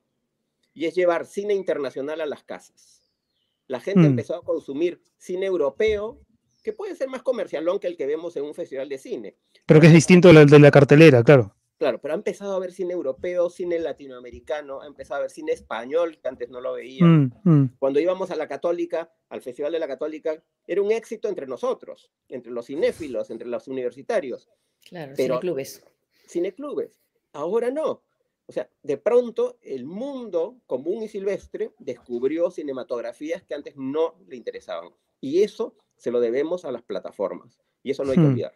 y es llevar cine internacional a las casas. La gente Mm. empezó a consumir cine europeo, que puede ser más comercialón que el que vemos en un festival de cine. Pero que es distinto al de la cartelera, claro. Claro, pero ha empezado a ver cine europeo, cine latinoamericano, ha empezado a ver cine español, que antes no lo veía. Mm, mm. Cuando íbamos a la Católica, al Festival de la Católica, era un éxito entre nosotros, entre los cinéfilos, entre los universitarios, Claro, Pero- clubes. cineclubes. Ahora no. O sea, de pronto el mundo común y silvestre descubrió cinematografías que antes no le interesaban. Y eso se lo debemos a las plataformas. Y eso no hay que Hmm. olvidar.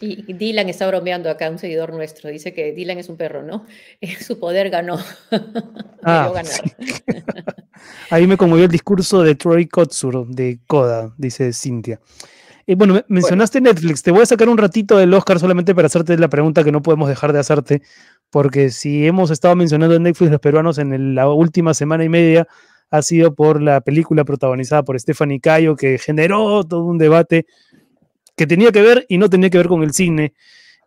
Y Dylan está bromeando acá, un seguidor nuestro. Dice que Dylan es un perro, ¿no? Su poder ganó. Ah, ganar. Ahí me conmovió el discurso de Troy Kotsur de Coda, dice Cintia. Eh, bueno, me- mencionaste Netflix. Te voy a sacar un ratito del Oscar solamente para hacerte la pregunta que no podemos dejar de hacerte, porque si hemos estado mencionando en Netflix los peruanos en el- la última semana y media, ha sido por la película protagonizada por Stephanie Cayo, que generó todo un debate que tenía que ver y no tenía que ver con el cine.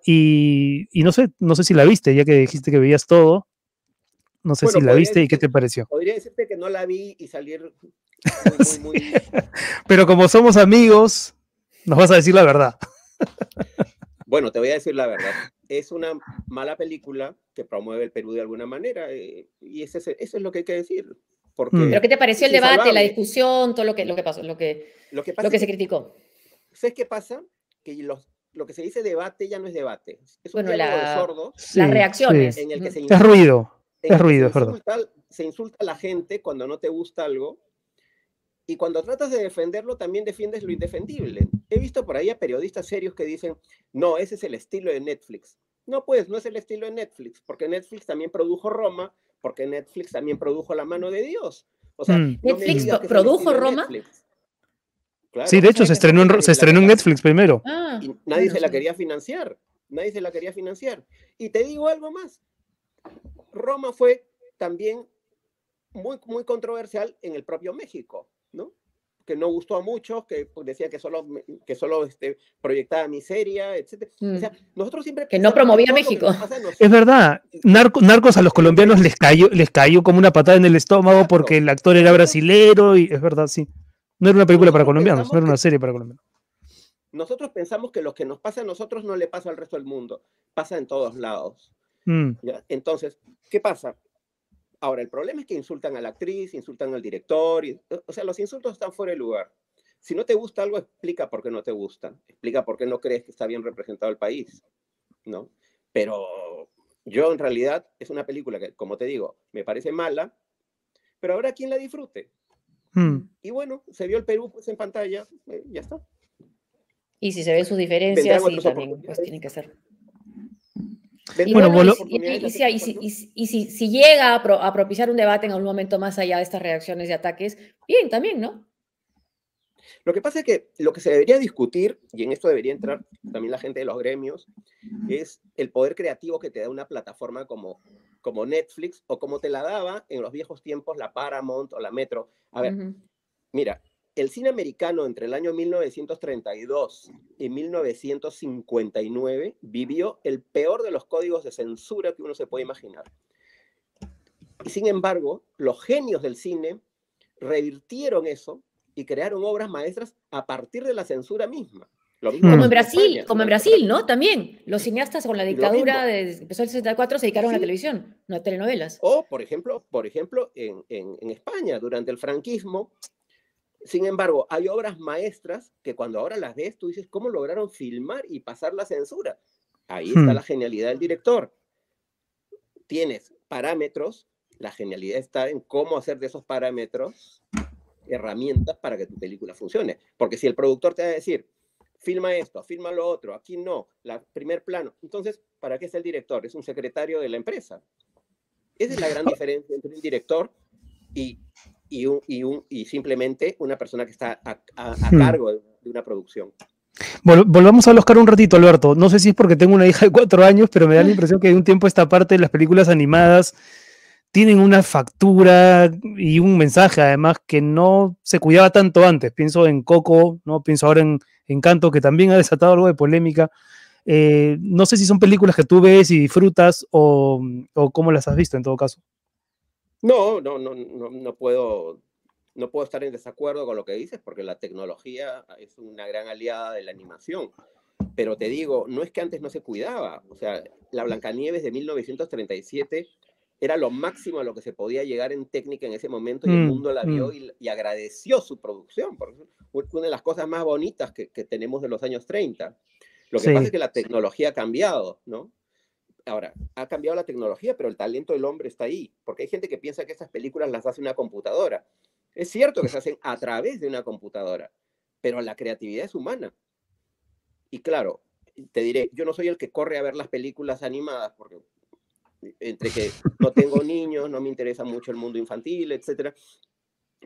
Y, y no sé, no sé si la viste, ya que dijiste que veías todo. No sé Bueno, si la viste y qué te pareció. Podría decirte que no la vi y salir muy, muy, muy, Pero como somos amigos, nos vas a decir la verdad. Bueno, te voy a decir la verdad. Es una mala película que promueve el Perú de alguna manera eh, y ese, es- eso es lo que hay que decir. Porque Mm. ¿Pero qué te pareció el debate, la insalvable. discusión, todo lo que, lo que pasó, lo que, lo que pasa lo que es se criticó? ¿Sabes qué pasa? Que los, lo que se dice debate ya no es debate. Es un Bueno, diálogo de la- sordos Sí, Las reacciones. en el que se Es insulta, ruido. en el es ruido, se es insulta- se insulta a la gente cuando no te gusta algo y cuando tratas de defenderlo también defiendes lo indefendible. He visto por ahí a periodistas serios que dicen, no, ese es el estilo de Netflix. No, pues, no es el estilo de Netflix, porque Netflix también produjo Roma, porque Netflix también produjo La mano de Dios. O sea, Mm. no ¿Netflix es produjo Roma? Netflix. Claro, Sí, de hecho, se estrenó, en, se estrenó en Netflix primero. Ah, y nadie se la quería financiar. Nadie se la quería financiar. Y te digo algo más. Roma fue también muy, muy controversial en el propio México, ¿no? que no gustó a muchos, que pues, decía que solo, que solo este, proyectaba miseria, etc. O sea, Mm. nosotros siempre Que no promovía México. Es verdad, Narco- Narcos a los colombianos les cayó, les cayó como una patada en el estómago Exacto. porque el actor era brasilero y es verdad, sí. No era una película para colombianos, no era una serie para colombianos. Nosotros pensamos que lo que nos pasa a nosotros no le pasa al resto del mundo, pasa en todos lados. Mm, ¿ya? Entonces, ¿qué pasa? Ahora, el problema es que insultan a la actriz, insultan al director, y- o sea, los insultos están fuera de lugar. Si no te gusta algo, explica por qué no te gusta, explica por qué no crees que está bien representado el país, ¿no? Pero yo en realidad es una película que, como te digo, me parece mala, pero habrá quien la disfrute. Mm. Y bueno, se vio el Perú pues, en pantalla, eh, ya está. Y si se ven sus diferencias, sí, también, pues tienen que ser. Y Bueno, bueno, y volo- si- y, y si, y si- y si- y si- si llega a, pro- a propiciar un debate en algún momento más allá de estas reacciones y ataques, bien, también, ¿no? Lo que pasa es que lo que se debería discutir, y en esto debería entrar también la gente de los gremios, es el poder creativo que te da una plataforma como, como Netflix o como te la daba en los viejos tiempos la Paramount o la Metro. A ver, mira, el cine americano entre el año 1932 y 1959 vivió el peor de los códigos de censura que uno se puede imaginar. Y sin embargo, los genios del cine revirtieron eso y crearon obras maestras a partir de la censura misma. Lo mismo Mm. Como en Brasil, España, como en ¿no? Brasil, ¿no? También. Los cineastas con la dictadura, mismo. de, empezó el 64, se dedicaron a la televisión, no a telenovelas. O, por ejemplo, por ejemplo en, en- en España, durante el franquismo, sin embargo, hay obras maestras que cuando ahora las ves, tú dices, ¿cómo lograron filmar y pasar la censura? Ahí está Hmm. la genialidad del director. Tienes parámetros, la genialidad está en cómo hacer de esos parámetros herramientas para que tu película funcione. Porque si el productor te va a decir, filma esto, filma lo otro, aquí no, la primer plano, entonces, ¿para qué es el director? Es un secretario de la empresa. Esa es la gran diferencia entre un director y, y, un, y, un, y simplemente una persona que está a, a- a Hmm. cargo de, de una producción. Vol- volvamos al Oscar un ratito, Alberto. No sé si es porque tengo una hija de cuatro años, pero me da la impresión que de un tiempo a esta parte las películas animadas tienen una factura y un mensaje, además, que no se cuidaba tanto antes. Pienso en Coco, ¿no? Pienso ahora en Encanto, que también ha desatado algo de polémica. Eh, no sé si son películas que tú ves y disfrutas o, cómo las has visto en todo caso. No, no, no, no, no puedo, no puedo estar en desacuerdo con lo que dices porque la tecnología es una gran aliada de la animación. Pero te digo, no es que antes no se cuidaba. O sea, la Blancanieves de 1937 era lo máximo a lo que se podía llegar en técnica en ese momento y el Mm, mundo la vio mm. y, y agradeció su producción. Porque es una de las cosas más bonitas que, que tenemos de los años 30. Lo que Sí. pasa es que la tecnología ha cambiado, ¿no? Ahora, ha cambiado la tecnología, pero el talento del hombre está ahí, porque hay gente que piensa que estas películas las hace una computadora. Es cierto que se hacen a través de una computadora, pero la creatividad es humana. Y claro, te diré, yo no soy el que corre a ver las películas animadas, porque entre que no tengo niños, no me interesa mucho el mundo infantil, etcétera.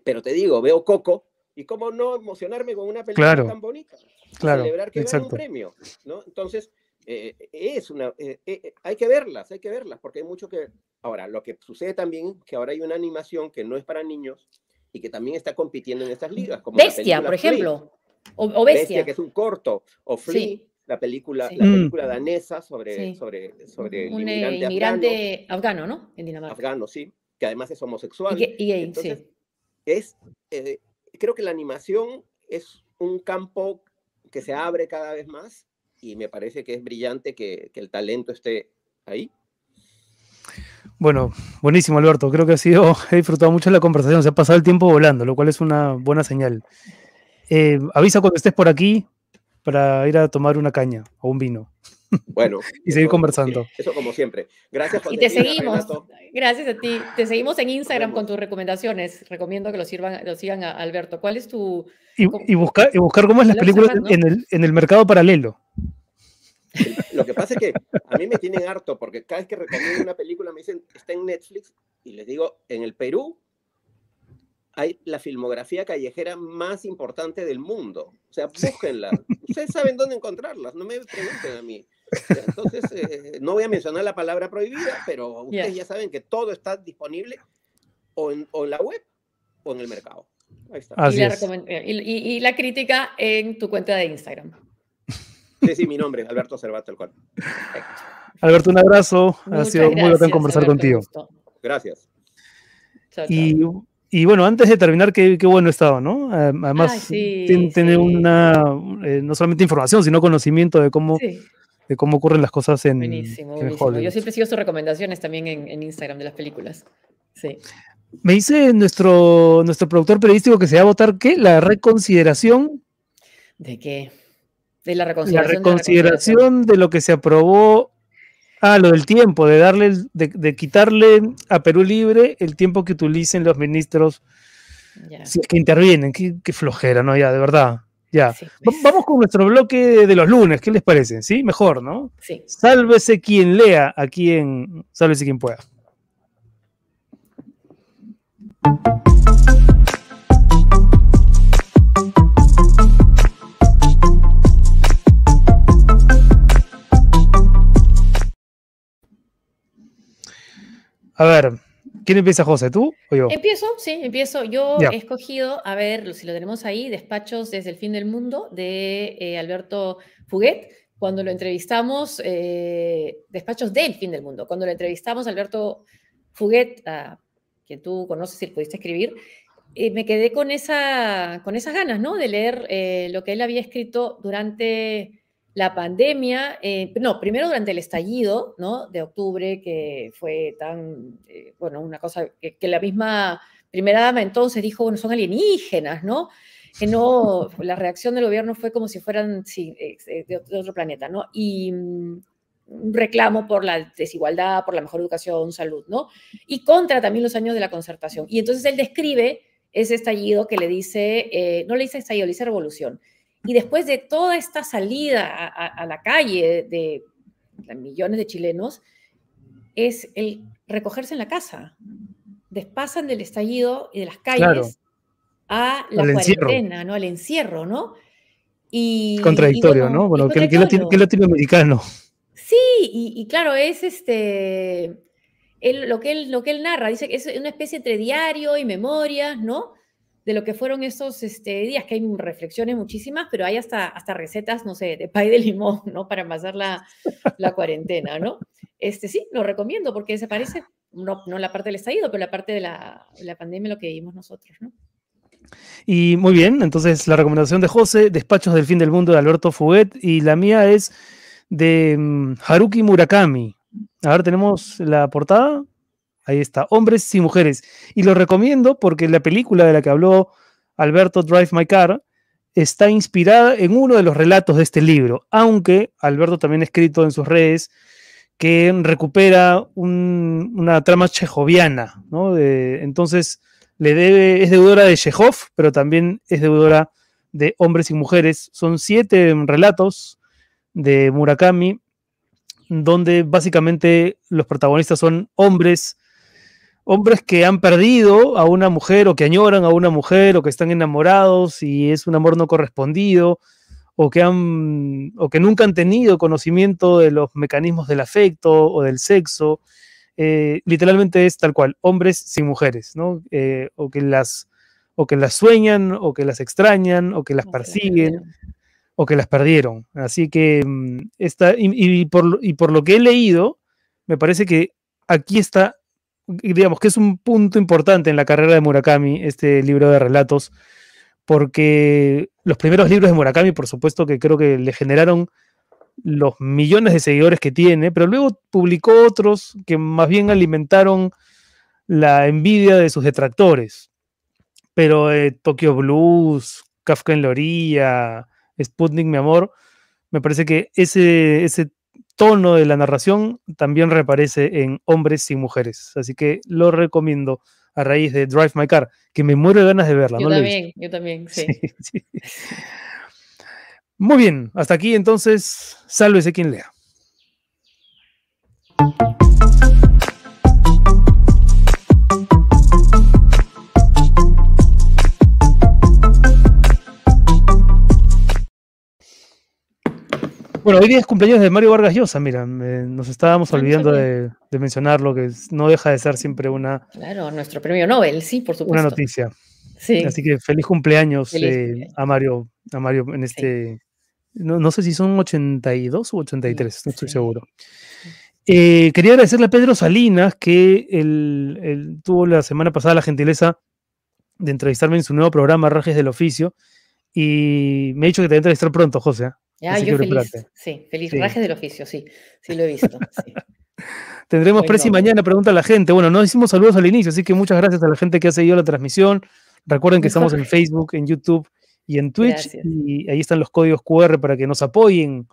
Pero te digo, veo Coco y cómo no emocionarme con una película Claro. tan bonita. Claro, celebrar que ganan un premio, ¿no? Entonces, eh, es una, eh, eh, hay que verlas, hay que verlas, porque hay mucho que... Ahora, lo que sucede también, que ahora hay una animación que no es para niños y que también está compitiendo en estas ligas. Como Bestia, por Flea, ejemplo. O, o Bestia, Bestia. que es un corto, o Flea, Sí. La película, Sí. la Mm. película danesa sobre, Sí. sobre, sobre el un eh, inmigrante, inmigrante afgano, ¿no? En afgano, Dinamarca. afgano, sí, que además es Y, homosexual. que- y gay, Entonces, sí. es, eh, creo que la animación es un campo que se abre cada vez más y me parece que es brillante que, que el talento esté ahí. Bueno, buenísimo, Alberto. Creo que ha sido, he disfrutado mucho la conversación. Se ha pasado el tiempo volando, lo cual es una buena señal. Eh, avisa cuando estés por aquí para ir a tomar una caña o un vino Bueno. y seguir eso como conversando. Eso como siempre. Gracias, Y te seguimos. Renato. Gracias a ti. Te seguimos en Instagram con tus recomendaciones. Recomiendo que lo, sirvan, lo sigan a Alberto. ¿Cuál es tu...? Y, buscar, y buscar cómo es las películas en, el, en el mercado paralelo. Lo que pasa es que a mí me tienen harto porque cada vez que recomiendo una película me dicen, está en Netflix y les digo, en el Perú hay la filmografía callejera más importante del mundo. O sea, búsquenla. Ustedes saben dónde encontrarlas, no me pregunten a mí. Entonces, eh, no voy a mencionar la palabra prohibida, pero ustedes Ya. ya saben que todo está disponible o en, o en la web o en el mercado. Ahí está. Así y, la es. eh, y- y- y la crítica en tu cuenta de Instagram. Sí, sí, mi nombre, Alberto Cervato, el cual. Perfecto. Alberto, un abrazo. ha Muchas sido muy bacán gracias, conversar Alberto, contigo. gusto. Gracias. Chao, chao. Y, y bueno, antes de terminar, qué, qué bueno estado, ¿no? Además, Ay, sí, sí. una, eh, no solamente información, sino conocimiento de cómo, Sí, de cómo ocurren las cosas en, buenísimo, en buenísimo. Yo siempre sigo sus recomendaciones también en, en Instagram de las películas. Sí. Me dice nuestro, nuestro productor periodístico que se va a votar, ¿qué? La reconsideración, ¿De qué? De la la reconsideración. de la reconsideración de lo que se aprobó, ah, lo del tiempo, de darle, de, de quitarle a Perú Libre el tiempo que utilicen los ministros Ya. si es que intervienen. Qué, qué flojera, ¿no? Ya, de verdad. Ya. Sí, pues. Vamos con nuestro bloque de los lunes, ¿qué les parece? ¿Sí? Mejor, ¿no? Sí. Sálvese quien lea aquí en Sálvese quien pueda. A ver, ¿quién empieza, José? ¿Tú o yo? Empiezo, sí, empiezo. Yo he escogido, a ver si lo tenemos ahí, Despachos desde el fin del mundo de eh, Alberto Fuguet. Cuando lo entrevistamos, eh, Despachos del fin del mundo, cuando lo entrevistamos, Alberto Fuguet, a quien tú conoces y pudiste escribir, eh, me quedé con, esa, con esas ganas, ¿no? De leer eh, lo que él había escrito durante la pandemia, eh, no, primero durante el estallido, ¿no? De octubre, que fue tan, eh, bueno, una cosa que, que la misma primera dama entonces dijo, bueno, son alienígenas, ¿no? Que no, la reacción del gobierno fue como si fueran, sí, eh, de, de otro planeta, ¿no? Y mm, un reclamo por la desigualdad, por la mejor educación, salud, ¿no? Y contra también los años de la concertación. Y entonces él describe ese estallido que le dice, eh, no le dice estallido, le dice revolución. Y después de toda esta salida a, a- a la calle de, de millones de chilenos, es el recogerse en la casa. Despasan del estallido y de las calles Claro. a la Al encierro. cuarentena, ¿no? Al encierro, ¿no? Y, y Contradictorio, bueno, ¿no? y Bueno, que, que, latinoamericano. Sí, y, y claro, es este, él- lo, que él, lo que él narra, dice que es una especie entre diario y memorias, ¿no? De lo que fueron estos este, días, que hay reflexiones muchísimas, pero hay hasta, hasta recetas, no sé, de pay de limón, ¿no? Para pasar la, la cuarentena, ¿no? Este, sí, lo recomiendo porque se parece, no, no la parte del estallido, pero la parte de la, la pandemia, lo que vivimos nosotros, ¿no? Y muy bien, entonces la recomendación de José, Despachos del fin del mundo de Alberto Fuguet, y la mía es de mm, Haruki Murakami. A ver, tenemos la portada. Ahí está, Hombres y Mujeres. Y lo recomiendo porque la película de la que habló Alberto Drive My Car está inspirada en uno de los relatos de este libro, aunque Alberto también ha escrito en sus redes que recupera un- una trama chejoviana, entonces, le debe, es deudora de Chekhov, pero también es deudora de hombres y mujeres. Son siete relatos de Murakami, donde básicamente los protagonistas son hombres, hombres que han perdido a una mujer o que añoran a una mujer o que están enamorados y es un amor no correspondido o que han o que nunca han tenido conocimiento de los mecanismos del afecto o del sexo eh, literalmente es tal cual, hombres sin mujeres, ¿no? Eh, o que las o que las sueñan, o que las extrañan, o que las persiguen, o que las perdieron. Así que mm, esta, y, y por, lo- y por lo que he leído, me parece que aquí está, digamos que es un punto importante en la carrera de Murakami, este libro de relatos, porque los primeros libros de Murakami, por supuesto que creo que le generaron los millones de seguidores que tiene, pero luego publicó otros que más bien alimentaron la envidia de sus detractores. Pero eh, Tokyo Blues, Kafka en la orilla, Sputnik, mi amor, me parece que ese, ese tono de la narración también reaparece en Hombres y Mujeres. Así que lo recomiendo a raíz de Drive My Car, que me muero de ganas de verla. Yo no también, yo también, sí. Sí, sí. Muy bien, hasta aquí entonces, sálvese quien lea. Bueno, hoy día es cumpleaños de Mario Vargas Llosa, mira, nos estábamos Ah, olvidando de, de mencionarlo, que no deja de ser siempre una, Claro, nuestro premio Nobel, sí, por una supuesto. noticia. Sí. Así que feliz cumpleaños, Feliz eh, cumpleaños. a Mario, a Mario en este. No, no sé si son 82 o 83, no, estoy seguro. Eh, quería agradecerle a Pedro Salinas que él, él tuvo la semana pasada la gentileza de entrevistarme en su nuevo programa Rajes del Oficio y me ha dicho que te va a entrevistar pronto, José. Ya, Así yo feliz. prepárate. Sí, feliz. Sí. Rajes del oficio, sí. Sí, lo he visto. sí. Tendremos presi noble. mañana, pregunta la gente. Bueno, no hicimos saludos al inicio, así que muchas gracias a la gente que ha seguido la transmisión. Recuerden que estamos en. Facebook, en YouTube y en Twitch. Gracias. Y ahí están los códigos QR para que nos apoyen,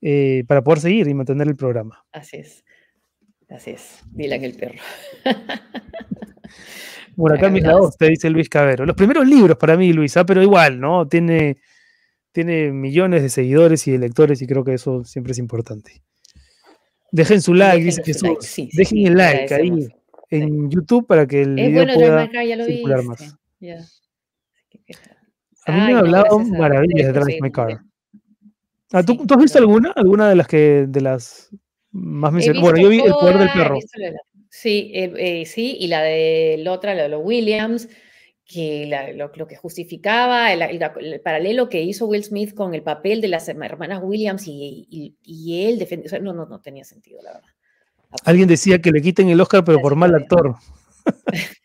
eh, para poder seguir y mantener el programa. Así es. Así es. Dylan el perro. Bueno, acá mis te dice Luis Cabero. Los primeros libros para mí, Luisa, pero igual, ¿no? Tiene, tiene millones de seguidores y de lectores y creo que eso siempre es importante. Dejen su like, dice Jesús. like, sí, sí, Dejen sí, el like ahí en YouTube para que el Es video bueno, pueda ya lo circular más. A mí me han hablado maravillas de Drive My Car. Ah, ¿tú, Sí, tú has visto claro. alguna? ¿Alguna de las que de las más mencionadas? Bueno, yo vi El Poder del Perro. la- Sí, eh, eh, sí, y la de la otra, la de los Williams, que la- lo, lo que justificaba, el, el- el paralelo que hizo Will Smith con el papel de las hermanas Williams y, y- y él defendió, o sea, no, no, no tenía sentido, la verdad. Alguien decía que le quiten el Oscar, pero por mal actor.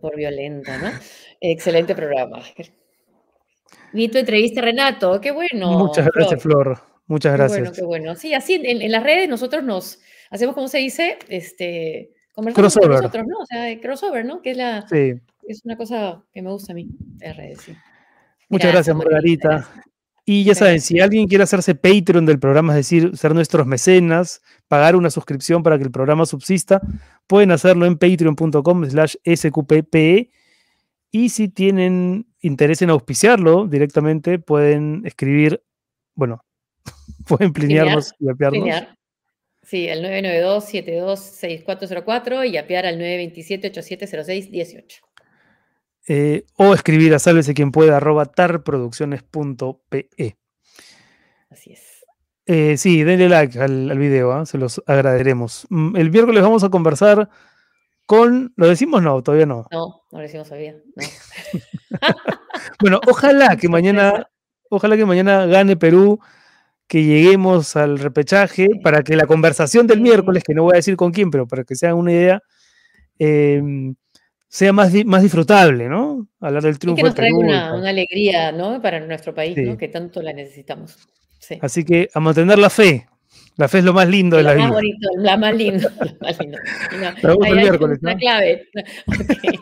Por violenta, ¿no? Excelente programa. Vi tu entrevista, Renato, qué bueno. Muchas gracias, Flor. Muchas Qué gracias. bueno, qué bueno. Sí, así en, en las redes nosotros nos hacemos, ¿cómo se dice? Este, conversamos Crossover. nosotros, ¿no? O sea, crossover, ¿no? Que es, la, Sí. Es una cosa que me gusta a mí, redes, sí. Muchas gracias, Margarita. gracias. Y ya saben, si alguien quiere hacerse Patreon del programa, es decir, ser nuestros mecenas, pagar una suscripción para que el programa subsista, pueden hacerlo en patreon.com slash sqppe. Y si tienen interés en auspiciarlo directamente, pueden escribir, bueno, pueden plinearnos y apiarnos. Linear. Sí, al 992-726404 y apiar al 927-8706-18. Eh, o escribir a sálvese quien pueda arroba tarproducciones.pe. Así es. Eh, sí, denle like al, al video, ¿ah? se los agradeceremos. Mm, El miércoles vamos a conversar con. ¿Lo decimos? No, todavía no. No, no lo decimos todavía. No. Bueno, ojalá que mañana, ojalá que mañana gane Perú, que lleguemos al repechaje para que la conversación del miércoles, que no voy a decir con quién, pero para que se hagan una idea, eh, sea más, más disfrutable, ¿no? Hablar del Y triunfo que nos de traiga y una, una alegría, ¿no? Para nuestro país, Sí. ¿no? Que tanto la necesitamos. Sí. Así que a mantener la fe. La fe es lo más lindo de la Lo más vida. bonito, la más lindo. La más. Y vemos el clave.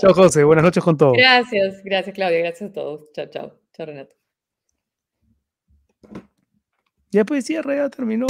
Chao, José. Buenas noches con todos. Gracias, gracias, Claudia. Gracias a todos. Chao, chao. Chao, Renato. Ya pues cierre, ya terminó.